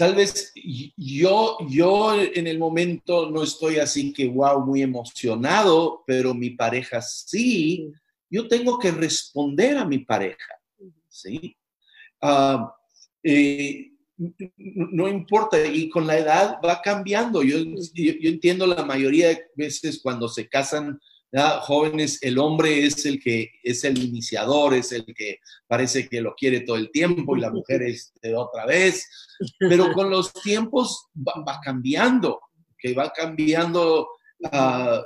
tal vez yo, yo en el momento no estoy así que, wow, muy emocionado, pero mi pareja sí. Yo tengo que responder a mi pareja, ¿sí? Uh, eh, no importa, y con la edad va cambiando. Yo, yo, yo entiendo la mayoría de veces cuando se casan ¿ya? jóvenes, el hombre es el que es el iniciador, es el que parece que lo quiere todo el tiempo y la mujer es de otra vez, pero con los tiempos va, va cambiando, que va cambiando uh,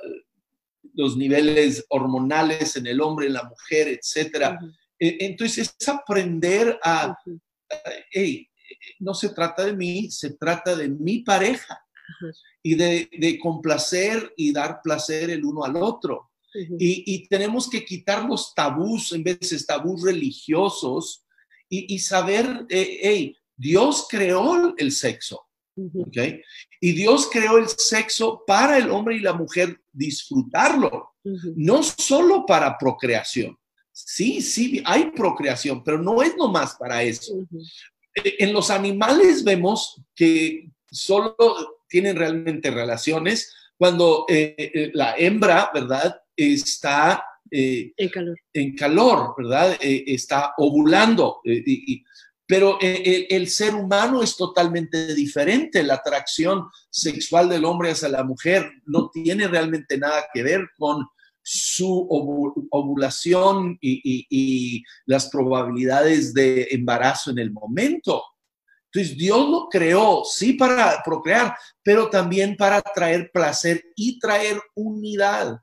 los niveles hormonales en el hombre, en la mujer. Uh -huh. Entonces es aprender a, uh -huh. hey, no se trata de mí, se trata de mi pareja. Y de, de, complacer y dar placer el uno al otro. Y, y, tenemos que quitar los tabús, en veces tabús religiosos, y, y saber, eh, hey, Dios creó el sexo, ¿ok? Y Dios creó el sexo para el hombre y la mujer disfrutarlo, no solo para procreación. Sí, sí, hay procreación, pero no es nomás para eso. En los animales vemos que solo tienen realmente relaciones cuando eh, la hembra, ¿verdad? Está eh, en, calor. en calor, ¿verdad? Eh, está ovulando. Y, y, pero el, el, ser humano es totalmente diferente. La atracción sexual del hombre hacia la mujer no tiene realmente nada que ver con su ovulación y, las probabilidades de embarazo en el momento. Entonces Dios lo creó, sí, para procrear, pero también para traer placer y traer unidad.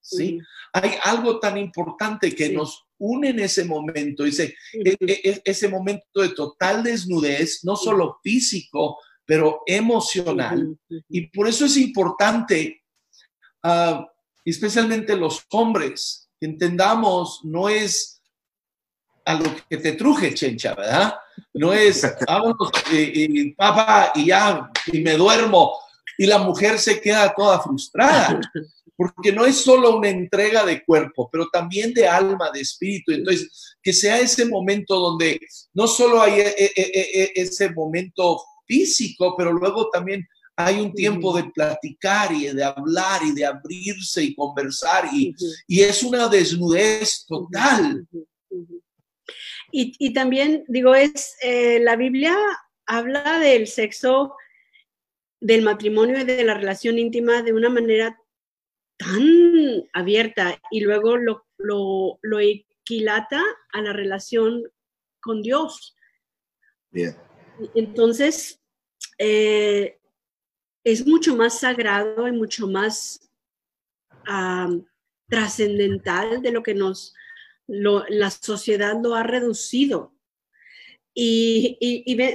¿sí? Hay algo tan importante que nos une en ese momento, dice, e, e, e, ese momento de total desnudez, no solo físico, pero emocional. Y por eso es importante uh, especialmente los hombres, entendamos, no es a lo que te truje, chencha, ¿verdad? No es, vámonos, y, papá, y ya, y me duermo, y la mujer se queda toda frustrada, porque no es solo una entrega de cuerpo, pero también de alma, de espíritu. Entonces, que sea ese momento donde no solo hay e, e, e, ese momento físico, pero luego también hay un tiempo de platicar y de hablar y de abrirse y conversar y, es una desnudez total. Y, también, digo, es, eh, la Biblia habla del sexo, del matrimonio y de la relación íntima de una manera tan abierta y luego lo, lo, equilata a la relación con Dios. Bien. Entonces, eh, es mucho más sagrado y mucho más trascendental de lo que nos, la sociedad lo ha reducido. Y,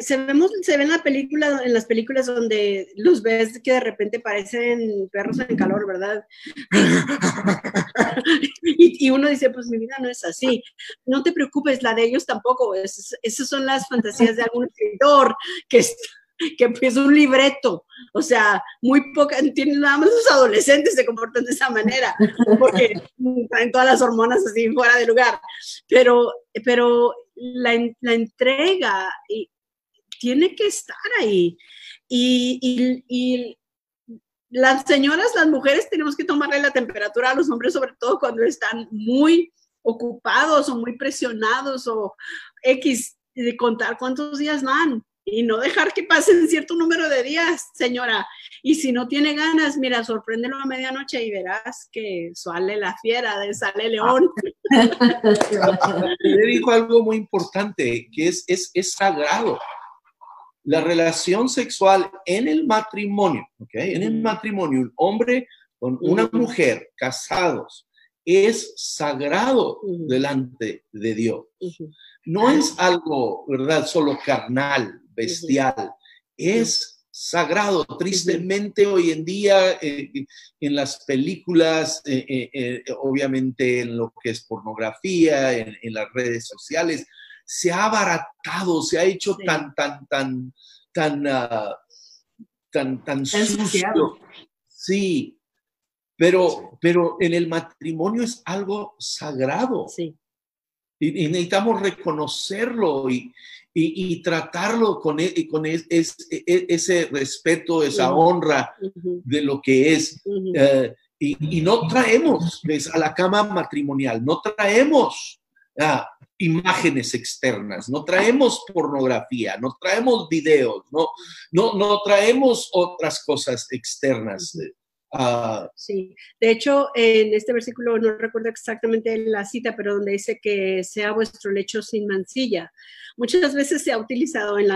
se, vemos, se ve en, la película, en las películas donde los ves que de repente parecen perros en calor, ¿verdad? y, uno dice, pues mi vida no es así. No te preocupes, la de ellos tampoco. esas son las fantasías de algún escritor que está que es un libreto, o sea, muy poca, tienen nada más los adolescentes se comportan de esa manera, porque traen todas las hormonas así fuera de lugar, pero, pero la, entrega tiene que estar ahí. Y, y, las señoras, las mujeres, tenemos que tomarle la temperatura a los hombres, sobre todo cuando están muy ocupados o muy presionados o X, de contar cuántos días van y no dejar que pasen cierto número de días, señora. Y si no tiene ganas, mira, sorpréndelo a medianoche y verás que sale la fiera, sale león. Le dijo algo muy importante, que es, es, es sagrado. La relación sexual en el matrimonio, ¿ok? En el matrimonio, un hombre con una mujer casados, es sagrado delante de Dios. No es algo, ¿verdad? Solo carnal, bestial, es sagrado. Tristemente hoy en día eh, en las películas, eh, eh, obviamente en lo que es pornografía, en, las redes sociales, se ha abaratado, se ha hecho tan, tan, tan, tan, uh, tan, tan sucio. Sí, pero, pero en el matrimonio es algo sagrado. Sí. Y, necesitamos reconocerlo y, y, tratarlo con, e, con e, ese respeto, esa honra de lo que es. Eh, y, no traemos a la cama matrimonial, no traemos ah, imágenes externas, no traemos pornografía, no traemos videos, no, no, no traemos otras cosas externas. Ah, sí, de hecho, en este versículo no recuerdo exactamente la cita, pero donde dice que sea vuestro lecho sin mancilla. Muchas veces se ha utilizado en,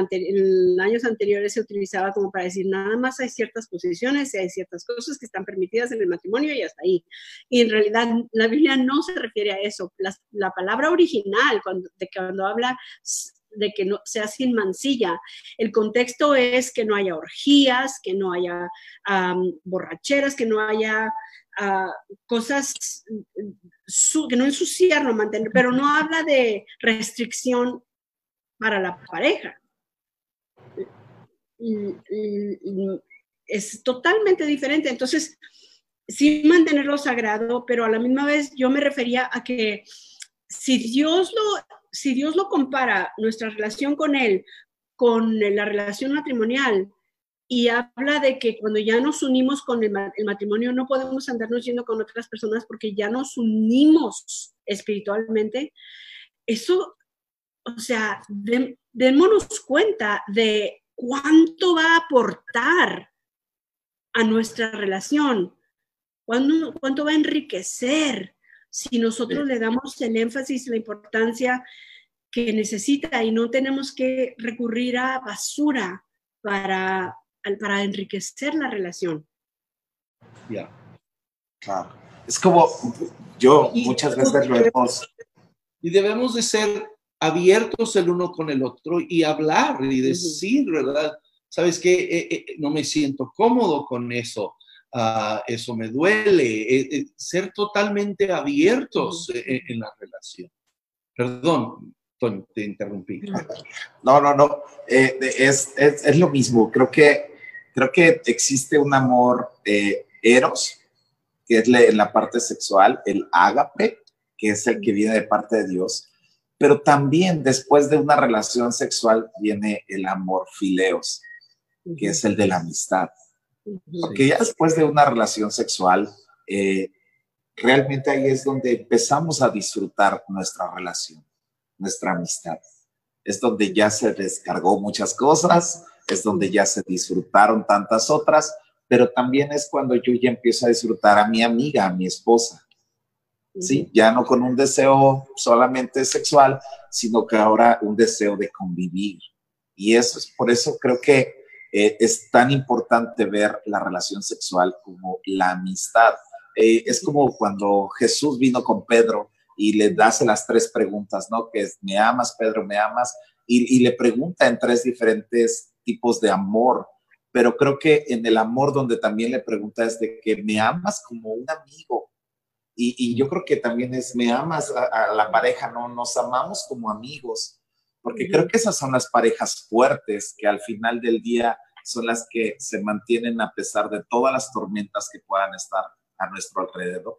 años anteriores, se utilizaba como para decir nada más hay ciertas posiciones, hay ciertas cosas que están permitidas en el matrimonio y hasta ahí. Y en realidad la Biblia no se refiere a eso. La, palabra original, cuando, de cuando habla de que no sea sin mancilla. El contexto es que no haya orgías, que no haya borracheras, que no haya ah, cosas, que no ensuciarlo, mantener, pero no habla de restricción para la pareja. Es totalmente diferente. Entonces, sí mantenerlo sagrado, pero a la misma vez yo me refería a que si Dios lo si Dios lo compara, nuestra relación con Él, con la relación matrimonial, y habla de que cuando ya nos unimos con el, matrimonio no podemos andarnos yendo con otras personas porque ya nos unimos espiritualmente, eso, o sea, démonos cuenta de cuánto va a aportar a nuestra relación ¿cuánto, cuánto va a enriquecer si nosotros le damos el énfasis, la importancia que necesita y no tenemos que recurrir a basura para, para enriquecer la relación? Ya. Claro. Es como yo muchas veces lo hemos... Y debemos de ser abiertos el uno con el otro y hablar y decir, ¿verdad? ¿Sabes qué? Eh, eh, no me siento cómodo con eso. Ah, eso me duele. Eh, ser totalmente abiertos en la relación. Perdón, te interrumpí. No, no, no. es, es, es, lo mismo. Creo que, creo que existe un amor eros, que es la, la parte sexual, el ágape, que es el que viene de parte de Dios pero también después de una relación sexual viene el amor fileos, que es el de la amistad. Porque ya después de una relación sexual, eh, realmente ahí es donde empezamos a disfrutar nuestra relación, nuestra amistad. Es donde ya se descargó muchas cosas, es donde ya se disfrutaron tantas otras, pero también es cuando yo ya empiezo a disfrutar a mi amiga, a mi esposa, ¿sí? Ya no con un deseo solamente sexual, sino que ahora un deseo de convivir. Y eso es por eso creo que eh, es tan importante ver la relación sexual como la amistad. Eh, es como cuando Jesús vino con Pedro y le hace las tres preguntas, ¿no? Que es, ¿me amas, Pedro? ¿Me amas? Y, y le pregunta en tres diferentes tipos de amor pero creo que en el amor donde también le pregunta es de que me amas como un amigo, y, yo creo que también es, me amas a, la pareja, ¿no? Nos amamos como amigos, porque creo que esas son las parejas fuertes que al final del día son las que se mantienen a pesar de todas las tormentas que puedan estar a nuestro alrededor.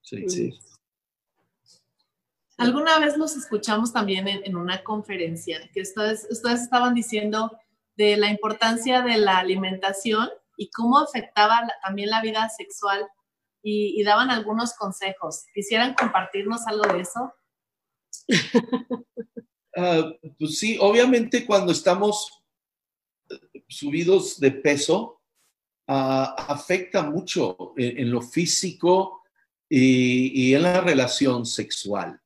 Sí, sí. Alguna vez los escuchamos también en, una conferencia, que ustedes, ustedes estaban diciendo de la importancia de la alimentación y cómo afectaba también la vida sexual y, daban algunos consejos. ¿Quisieran compartirnos algo de eso? Ah, pues sí, obviamente cuando estamos subidos de peso, ah, afecta mucho en, lo físico y, en la relación sexual.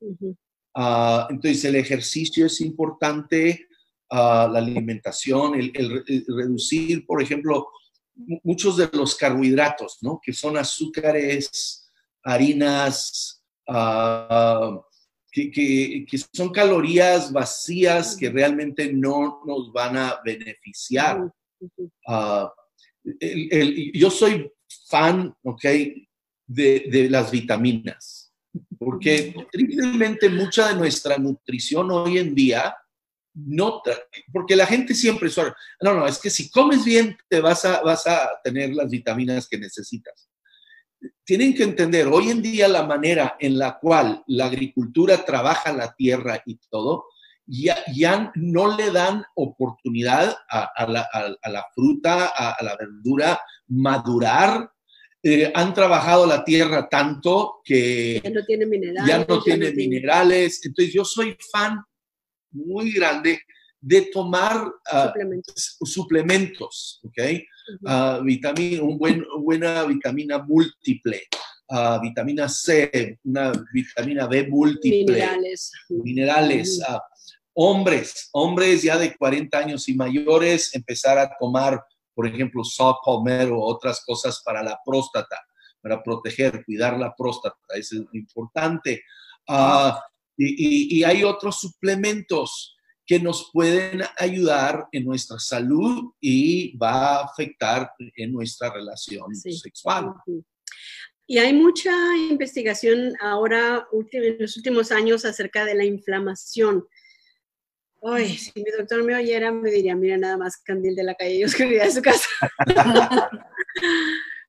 Ah, entonces el ejercicio es importante, la alimentación, el, reducir, por ejemplo, muchos de los carbohidratos, ¿no? Que son azúcares, harinas, que, son calorías vacías que realmente no nos van a beneficiar. Ah, yo soy fan, ¿ok? De, las vitaminas, porque tristemente mucha de nuestra nutrición hoy en día no, porque la gente siempre suena, no, no, es que si comes bien te vas a, vas a tener las vitaminas que necesitas. Tienen que entender, hoy en día la manera en la cual la agricultura trabaja la tierra y todo, ya, ya no le dan oportunidad a, la, fruta, a, la verdura madurar. Eh, han trabajado la tierra tanto que ya no tiene minerales. Ya no tiene minerales. Entonces yo soy fan muy grande de tomar ah, suplementos. ¿ok? Ah, vitamina, un buen, buena vitamina múltiple, uh, vitamina C, una vitamina B múltiple. Minerales. Minerales. hombres, hombres ya de 40 años y mayores, empezar a tomar, por ejemplo, saw palmero o otras cosas para la próstata, para proteger, cuidar la próstata, eso es importante. Y, hay otros suplementos que nos pueden ayudar en nuestra salud y va a afectar en nuestra relación sexual. Y hay mucha investigación ahora en los últimos años acerca de la inflamación. Ay, si mi doctor me oyera, me diría, mira, nada más candil de la calle y oscuridad de su casa.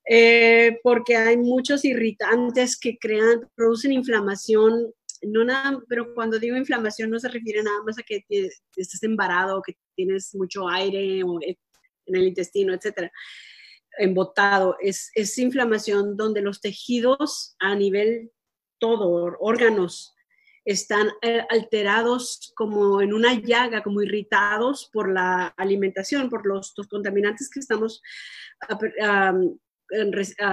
Eh, porque hay muchos irritantes que crean, producen inflamación no nada, pero cuando digo inflamación no se refiere nada más a que estés embarado, que tienes mucho aire en el intestino, etcétera, embotado. Es, es inflamación donde los tejidos a nivel todo, órganos, están eh, alterados como en una llaga, como irritados por la alimentación, por los, contaminantes que estamos eh, ah,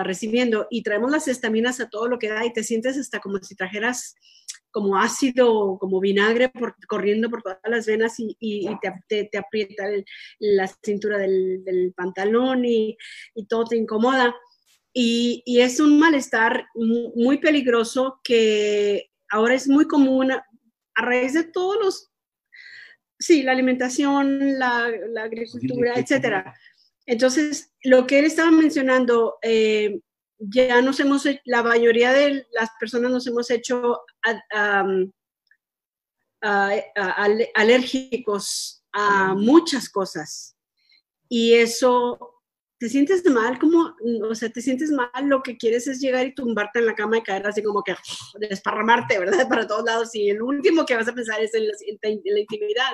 recibiendo y traemos las estaminas a todo lo que da y te sientes hasta como si trajeras como ácido, como vinagre por- corriendo por todas las venas y, y- y te, te- te aprieta el- la cintura del, del pantalón y, y todo te incomoda. Y, y es un malestar mu- muy peligroso que ahora es muy común a, a raíz de todos los, sí, la alimentación, la, la agricultura, ¿qué etcétera. Entonces, lo que él estaba mencionando, eh, ya nos hemos, he- la mayoría de las personas nos hemos hecho a- a- alérgicos a muchas cosas. Y eso, te sientes mal, como, o sea, te sientes mal, lo que quieres es llegar y tumbarte en la cama y caer así como que desparramarte, ¿verdad? Para todos lados. Y el último que vas a pensar es en la, intimidad.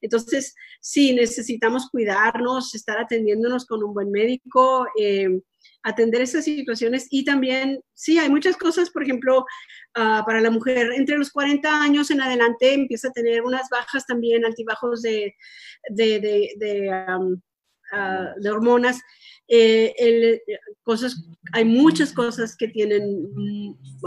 Entonces, sí, necesitamos cuidarnos, estar atendiéndonos con un buen médico, eh, atender esas situaciones y también, sí, hay muchas cosas, por ejemplo, ah, para la mujer entre los 40 años en adelante empieza a tener unas bajas también, altibajos de, ah, de hormonas. Eh, el- cosas, hay muchas cosas que tienen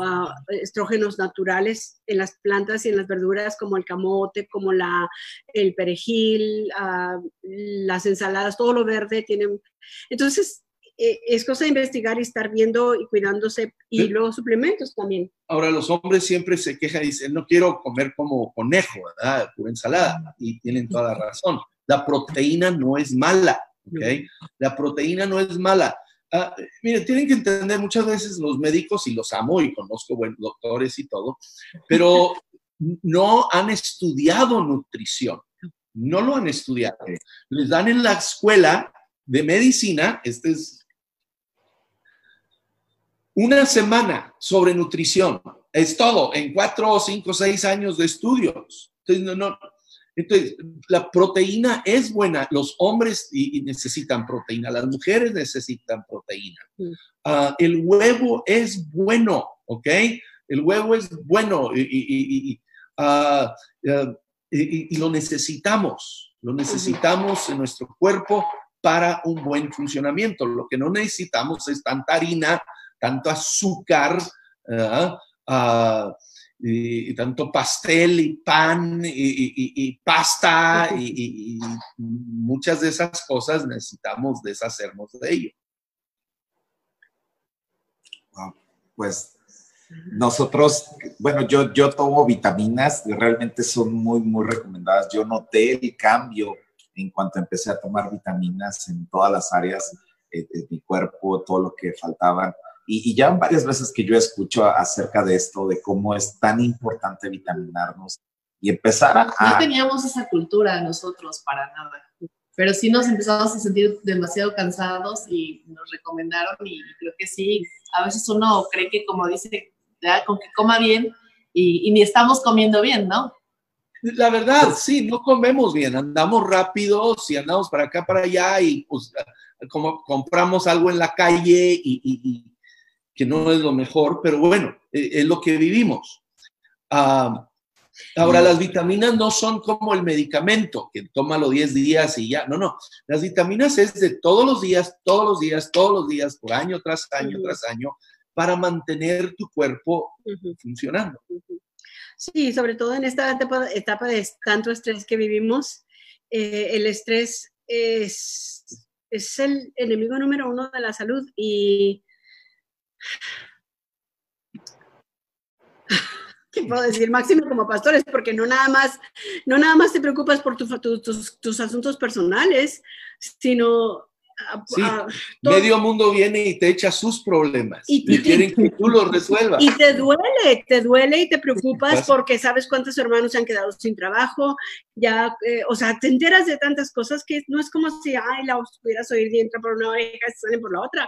ah, estrógenos naturales en las plantas y en las verduras, como el camote, como la, el perejil, ah, las ensaladas, todo lo verde tienen. Entonces, eh, es cosa de investigar y estar viendo y cuidándose y Sí. luego suplementos también. Ahora, los hombres siempre se quejan y dicen, no quiero comer como conejo, ¿verdad? Pura ensalada. Y tienen toda la razón. La proteína no es mala, ¿ok? La proteína no es mala. Ah, miren, tienen que entender muchas veces los médicos, y los amo y conozco buenos doctores y todo, pero no han estudiado nutrición. No lo han estudiado. Les dan en la escuela de medicina, este es una semana sobre nutrición. Es todo, en cuatro, cinco, seis años de estudios. Entonces, no, no. Entonces, la proteína es buena. Los hombres y, y necesitan proteína, las mujeres necesitan proteína. Ah, el huevo es bueno, ¿ok? El huevo es bueno y, y- y- y, ah, lo necesitamos. Lo necesitamos en nuestro cuerpo para un buen funcionamiento. Lo que no necesitamos es tanta harina, tanto azúcar, ¿verdad? Y, y tanto pastel y pan y, y- pasta y, muchas de esas cosas necesitamos deshacernos de ello. Wow. Pues nosotros, bueno, yo, yo tomo vitaminas, realmente son muy, muy recomendadas. Yo noté el cambio en cuanto empecé a tomar vitaminas en todas las áreas eh, de mi cuerpo, todo lo que faltaban. Y, y ya varias veces que yo escucho acerca de esto, de cómo es tan importante vitaminarnos y empezar a... No teníamos esa cultura nosotros para nada. Pero sí nos empezamos a sentir demasiado cansados y nos recomendaron y creo que sí, a veces uno cree que como dice, ya, con que coma bien y, y ni estamos comiendo bien, ¿no? La verdad, sí, no comemos bien, andamos rápidos y andamos para acá, para allá y pues como compramos algo en la calle y, y- y que no es lo mejor, pero bueno, eh, es lo que vivimos. Ah, ahora, las vitaminas no son como el medicamento, que tómalo 10 días y ya, no, no, las vitaminas es de todos los días, todos los días, todos los días, por año tras año tras año, para mantener tu cuerpo funcionando. Sí, sobre todo en esta etapa, etapa de tanto estrés que vivimos, eh, el estrés es, es el enemigo número uno de la salud y ¿qué puedo decir? Máximo como pastores, porque no nada más, no nada más te preocupas por tu- tu- tus, tus asuntos personales, sino Sí. ah, todo- Medio mundo viene y te echa sus problemas Y- y, y- quieren que tú los resuelvas. Y te duele, te duele y te preocupas porque sabes cuántos hermanos se han quedado sin trabajo, ya, eh, o sea, te enteras de tantas cosas que no es como si, ay, la pudieras oír y entra por una oreja y salen por la otra.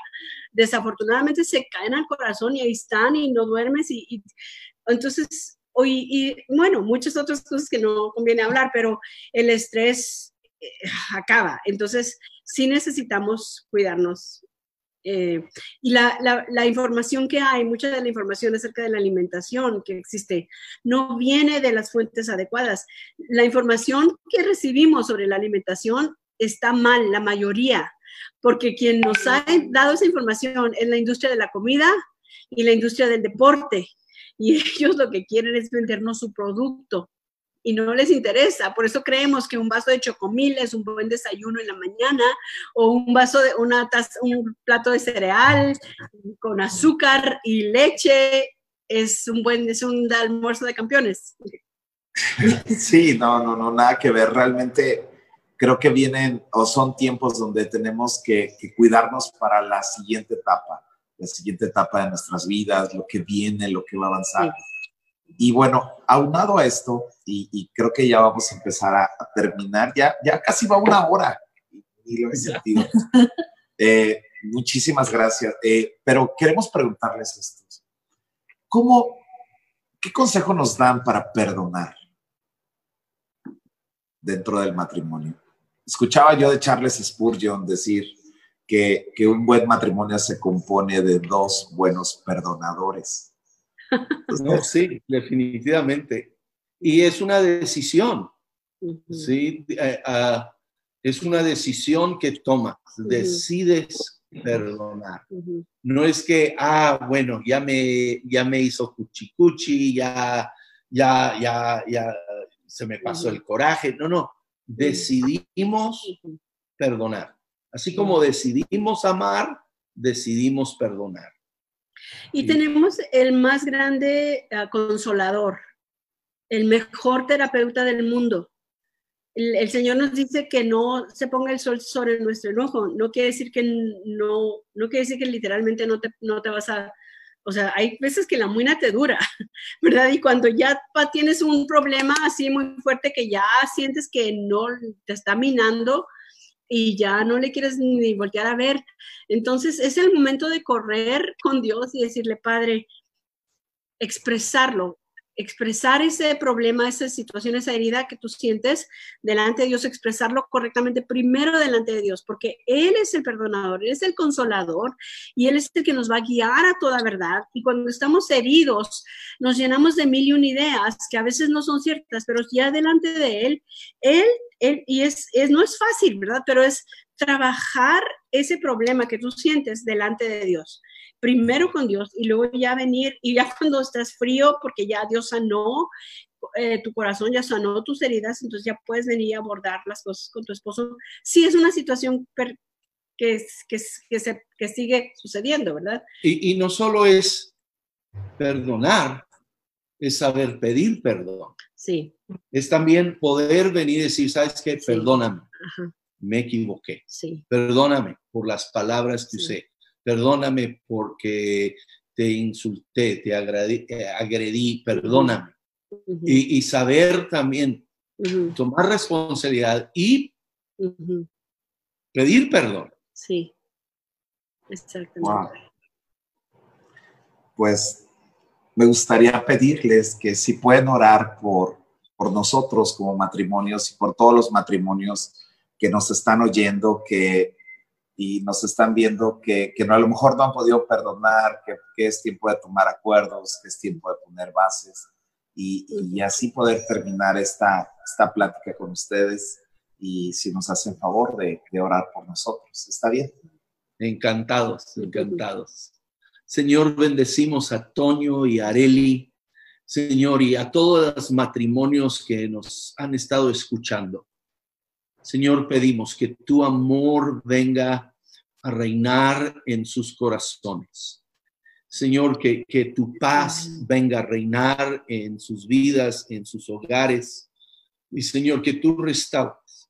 Desafortunadamente se caen al corazón y ahí están y no duermes y, y- entonces, hoy, y bueno, muchas otras cosas que no conviene hablar, pero el estrés acaba. Entonces, sí necesitamos cuidarnos eh, y la información que hay, mucha de la información acerca de la alimentación que existe, no viene de las fuentes adecuadas. La información que recibimos sobre la alimentación está mal, la mayoría. porque quien nos ha dado esa información es la industria de la comida y la industria del deporte. Y ellos lo que quieren es vendernos su producto y no les interesa. Por eso creemos que un vaso de chocomil es un buen desayuno en la mañana o un vaso de una taza, un plato de cereal con azúcar y leche es un buen es un almuerzo de campeones. Sí, no, no, no, nada que ver. Realmente creo que vienen o son tiempos donde tenemos que, cuidarnos para la siguiente etapa, la siguiente etapa de nuestras vidas, lo que viene, lo que va a avanzar. Y bueno, aunado a esto, y, creo que ya vamos a empezar a, terminar, ya, ya casi va una hora, y lo he sentido. Eh, muchísimas gracias. Eh, pero queremos preguntarles esto. ¿Cómo, qué consejo nos dan para perdonar dentro del matrimonio? Escuchaba yo de Charles Spurgeon decir que, un buen matrimonio se compone de dos buenos perdonadores. no, sí, definitivamente. Y es una decisión, ¿sí? Ah, es una decisión que tomas, decides perdonar. No es que, ah, bueno, ya me, ya me hizo cuchicuchi, ya, ya, ya, ya se me pasó el coraje. No, no, decidimos perdonar. Así como decidimos amar, decidimos perdonar. Y tenemos el más grande ah, consolador, el mejor terapeuta del mundo, el, Señor nos dice que no se ponga el sol sobre nuestro enojo. No quiere decir que no, no quiere decir que literalmente no te, no te vas a, o sea, hay veces que la muina te dura, ¿verdad? Y cuando ya tienes un problema así muy fuerte que ya sientes que no te está minando y ya no le quieres ni voltear a ver, entonces es el momento de correr con Dios y decirle, Padre, expresarlo, expresar ese problema, esa situación, esa herida que tú sientes delante de Dios, expresarlo correctamente primero delante de Dios, porque Él es el perdonador, Él es el consolador y Él es el que nos va a guiar a toda verdad. Y cuando estamos heridos, nos llenamos de mil y un ideas que a veces no son ciertas, pero ya delante de Él, Él, él y es, es, no es fácil, ¿verdad? Pero es trabajar ese problema que tú sientes delante de Dios primero con Dios y luego ya venir, y ya cuando estás frío, porque ya Dios sanó, eh, tu corazón ya sanó tus heridas, entonces ya puedes venir a abordar las cosas con tu esposo. Sí es una situación que, que, que, se, que sigue sucediendo, ¿verdad? Y, y, no solo es perdonar, es saber pedir perdón. Sí. Es también poder venir y decir, ¿sabes qué? Perdóname. Me equivoqué. Sí. Perdóname por las palabras que usé perdóname porque te insulté, te eh, agredí, perdóname. y, saber también tomar responsabilidad y pedir perdón. Sí, exactamente. Pues me gustaría pedirles que si pueden orar por, por nosotros como matrimonios y por todos los matrimonios que nos están oyendo, que y nos están viendo que, que no, a lo mejor no han podido perdonar, que, que, es tiempo de tomar acuerdos, que es tiempo de poner bases y, y, así poder terminar esta, esta plática con ustedes y si nos hacen favor de, de orar por nosotros. ¿Está bien? Encantados, encantados. Señor, bendecimos a Toño y a Areli, Señor, y a todos los matrimonios que nos han estado escuchando. Señor, pedimos que tu amor venga a reinar en sus corazones. Señor, que, que tu paz venga a reinar en sus vidas, en sus hogares. Y Señor, que tú restaures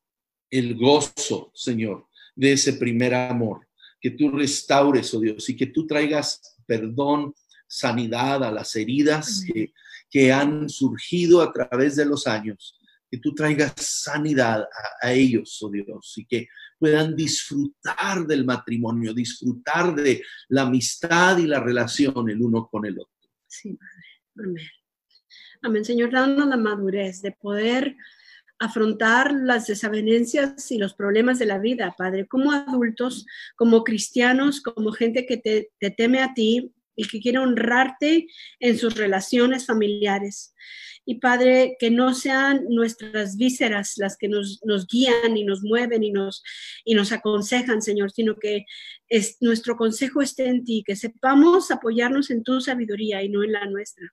el gozo, Señor, de ese primer amor. Que tú restaures, oh Dios, y que tú traigas perdón, sanidad a las heridas que, que han surgido a través de los años que tú traigas sanidad a, ellos, oh Dios, y que puedan disfrutar del matrimonio, disfrutar de la amistad y la relación el uno con el otro. Sí, Padre. Amén. Amén, Señor, dándonos la madurez de poder afrontar las desavenencias y los problemas de la vida, Padre, como adultos, como cristianos, como gente que te, te teme a ti y que quiere honrarte en sus relaciones familiares. Y Padre, que no sean nuestras vísceras las que nos, nos guían y nos mueven y nos, y nos aconsejan, Señor, sino que es, nuestro consejo esté en ti, que sepamos apoyarnos en tu sabiduría y no en la nuestra.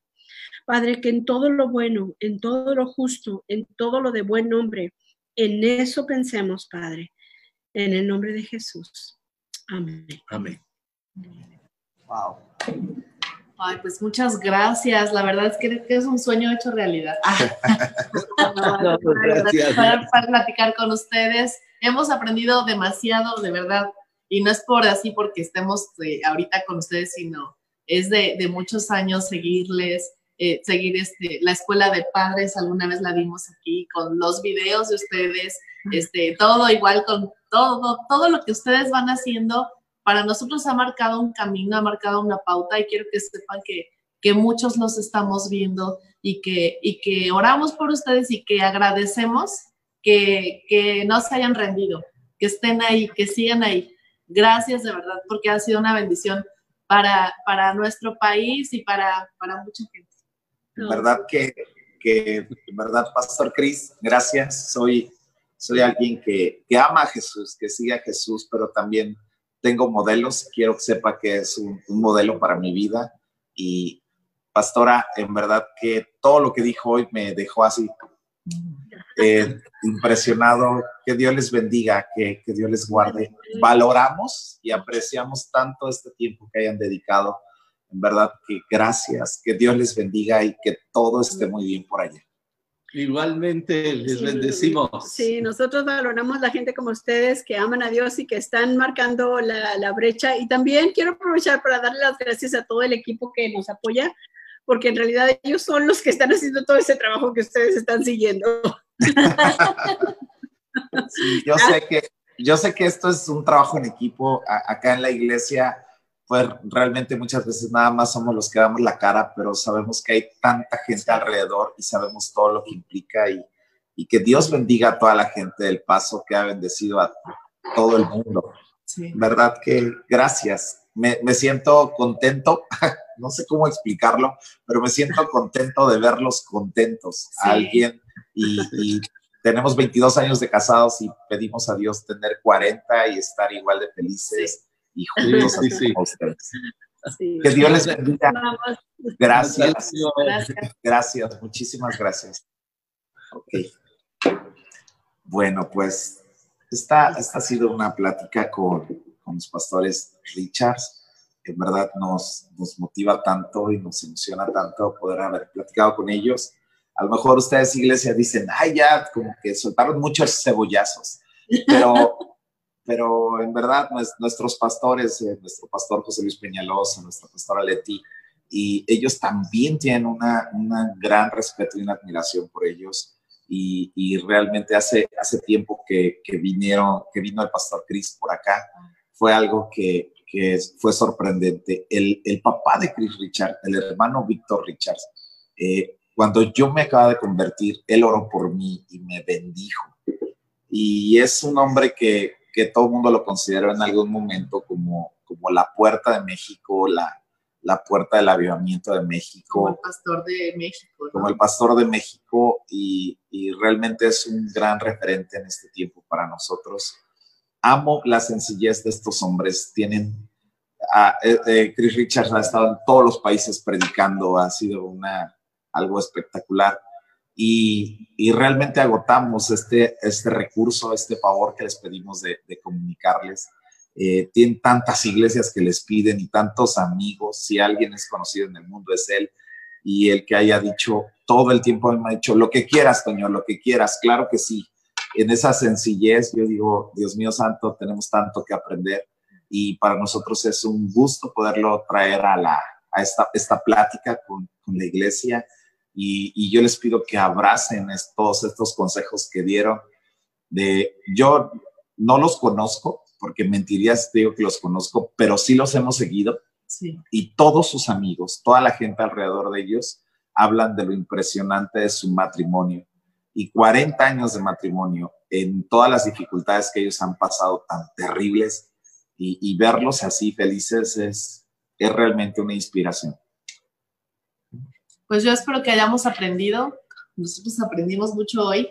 Padre, que en todo lo bueno, en todo lo justo, en todo lo de buen nombre, en eso pensemos, Padre, en el nombre de Jesús. Amén. Amén. Wow. Ay, pues muchas gracias. La verdad es que es un sueño hecho realidad. No, pues, gracias. para, para platicar con ustedes. Hemos aprendido demasiado, de verdad. Y no es por así porque estemos eh, ahorita con ustedes, sino es de, de muchos años seguirles, eh, seguir este, la escuela de padres, alguna vez la vimos aquí, con los videos de ustedes, este, todo igual con todo, todo lo que ustedes van haciendo, para nosotros ha marcado un camino, ha marcado una pauta y quiero que sepan que, que muchos los estamos viendo y que, y que oramos por ustedes y que agradecemos que, que no se hayan rendido, que estén ahí, que sigan ahí. Gracias de verdad, porque ha sido una bendición para, para nuestro país y para, para mucha gente. En verdad que, que, verdad, Pastor Cris, gracias. Soy, soy alguien que, que ama a Jesús, que sigue a Jesús, pero también tengo modelos. Quiero que sepa que es un, modelo para mi vida. Y, Pastora, en verdad que todo lo que dijo hoy me dejó así eh, impresionado. Que Dios les bendiga, que, que Dios les guarde. Valoramos y apreciamos tanto este tiempo que hayan dedicado. En verdad que gracias, que Dios les bendiga y que todo esté muy bien por allá. Igualmente les Sí. bendecimos. Sí, nosotros valoramos la gente como ustedes que aman a Dios y que están marcando la, la brecha. Y también quiero aprovechar para darle las gracias a todo el equipo que nos apoya, porque en realidad ellos son los que están haciendo todo ese trabajo que ustedes están siguiendo. Sí, yo sé que yo sé que esto es un trabajo en equipo A- acá en la iglesia. Pues realmente muchas veces nada más somos los que damos la cara, pero sabemos que hay tanta gente alrededor y sabemos todo lo que implica y, y que Dios bendiga a toda la gente del paso que ha bendecido a todo el mundo. Sí. verdad que gracias. Me, me siento contento, no sé cómo explicarlo, pero me siento contento de verlos contentos a Sí. alguien y, y tenemos 22 años de casados y pedimos a Dios tener 40 y estar igual de felices y juntos Sí, sí, sí. como ustedes. Sí. Que Dios les bendiga. Más. Gracias, Gracias. gracias, muchísimas gracias. Ok. Bueno, pues esta, esta ha sido una plática con, con los pastores Richards. En verdad nos, nos motiva tanto y nos emociona tanto poder haber platicado con ellos. A lo mejor ustedes, iglesia, dicen, ay, ya, como que soltaron muchos cebollazos. Pero, pero en verdad, nues- nuestros pastores, eh, nuestro pastor José Luis Peñalosa, nuestra pastora Leti, y ellos también tienen una, una gran respeto y una admiración por ellos. Y, y realmente hace, hace tiempo que, que vinieron, que vino el pastor Chris por acá, fue algo que, que fue sorprendente. El, el papá de Chris Richards, el hermano Víctor Richards, eh, cuando yo me acaba de convertir, él oró por mí y me bendijo. Y es un hombre que, que todo el mundo lo consideró en algún momento como, como la puerta de México, la, la puerta del avivamiento de México Como el pastor de México. ¿no? como el pastor de México y, y realmente es un gran referente en este tiempo para nosotros. Amo la sencillez de estos hombres. Tienen, ah, eh, eh, Chris Richards ha estado en todos los países predicando, ha sido una, algo espectacular. Y, realmente agotamos este, este recurso, este favor que les pedimos de, comunicarles. Eh, tienen tantas iglesias que les piden y tantos amigos. Si alguien es conocido en el mundo es él y el que haya dicho todo el tiempo me ha dicho lo que quieras, Toño, lo que quieras, claro que sí. En esa sencillez, yo digo, Dios mío santo, tenemos tanto que aprender y para nosotros es un gusto poderlo traer a, la, a esta, esta plática con la iglesia y, y, yo les pido que abracen todos estos consejos que dieron. De, yo no los conozco, porque mentiría si digo que los conozco, pero sí los hemos seguido Sí. y todos sus amigos, toda la gente alrededor de ellos, hablan de lo impresionante de su matrimonio. Y 40 años de matrimonio, en todas las dificultades que ellos han pasado tan terribles, y, y verlos así felices es, es realmente una inspiración. Pues yo espero que hayamos aprendido. Nosotros aprendimos mucho hoy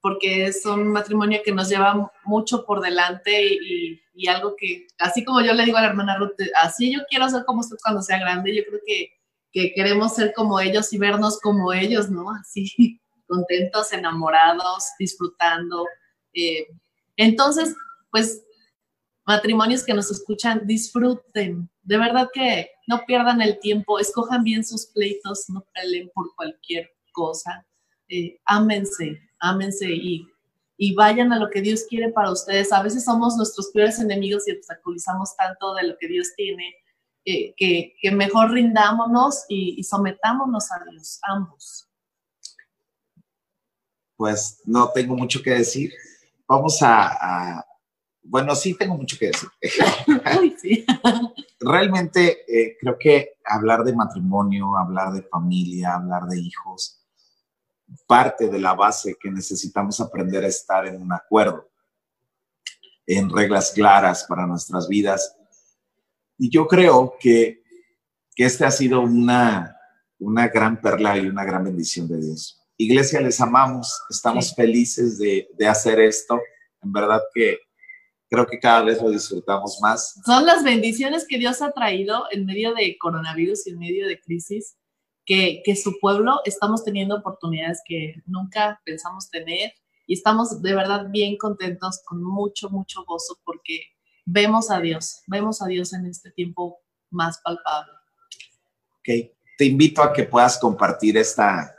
porque es un matrimonio que nos lleva mucho por delante y, y, algo que, así como yo le digo a la hermana Ruth, así yo quiero ser como usted cuando sea grande, yo creo que, que queremos ser como ellos y vernos como ellos, ¿no? Así, contentos, enamorados, disfrutando. Eh, entonces, pues, matrimonios que nos escuchan, disfruten. De verdad que no pierdan el tiempo, escojan bien sus pleitos, no peleen por cualquier cosa. Eh, ámense, ámense y, vayan a lo que Dios quiere para ustedes. A veces somos nuestros peores enemigos y obstaculizamos tanto de lo que Dios tiene, eh, que, que, mejor rindámonos y, sometámonos a Dios, ambos. Pues no tengo mucho que decir. Vamos a... bueno, sí tengo mucho que decir. Uy, sí. Realmente eh, creo que hablar de matrimonio, hablar de familia, hablar de hijos, parte de la base que necesitamos aprender a estar en un acuerdo, en reglas claras para nuestras vidas. Y yo creo que, que este ha sido una, una gran perla y una gran bendición de Dios. Iglesia, les amamos, estamos felices de, de hacer esto. En verdad que creo que cada vez lo disfrutamos más. Son las bendiciones que Dios ha traído en medio de coronavirus y en medio de crisis que, su pueblo estamos teniendo oportunidades que nunca pensamos tener y estamos de verdad bien contentos, con mucho, mucho gozo, porque vemos a Dios, vemos a Dios en este tiempo más palpable. Ok, te invito a que puedas compartir esta,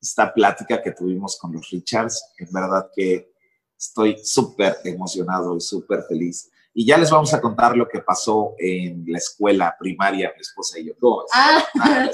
esta plática que tuvimos con los Richards. En verdad que estoy súper emocionado y súper feliz. Y ya les vamos a contar lo que pasó en la escuela primaria, mi esposa y yo. Ah.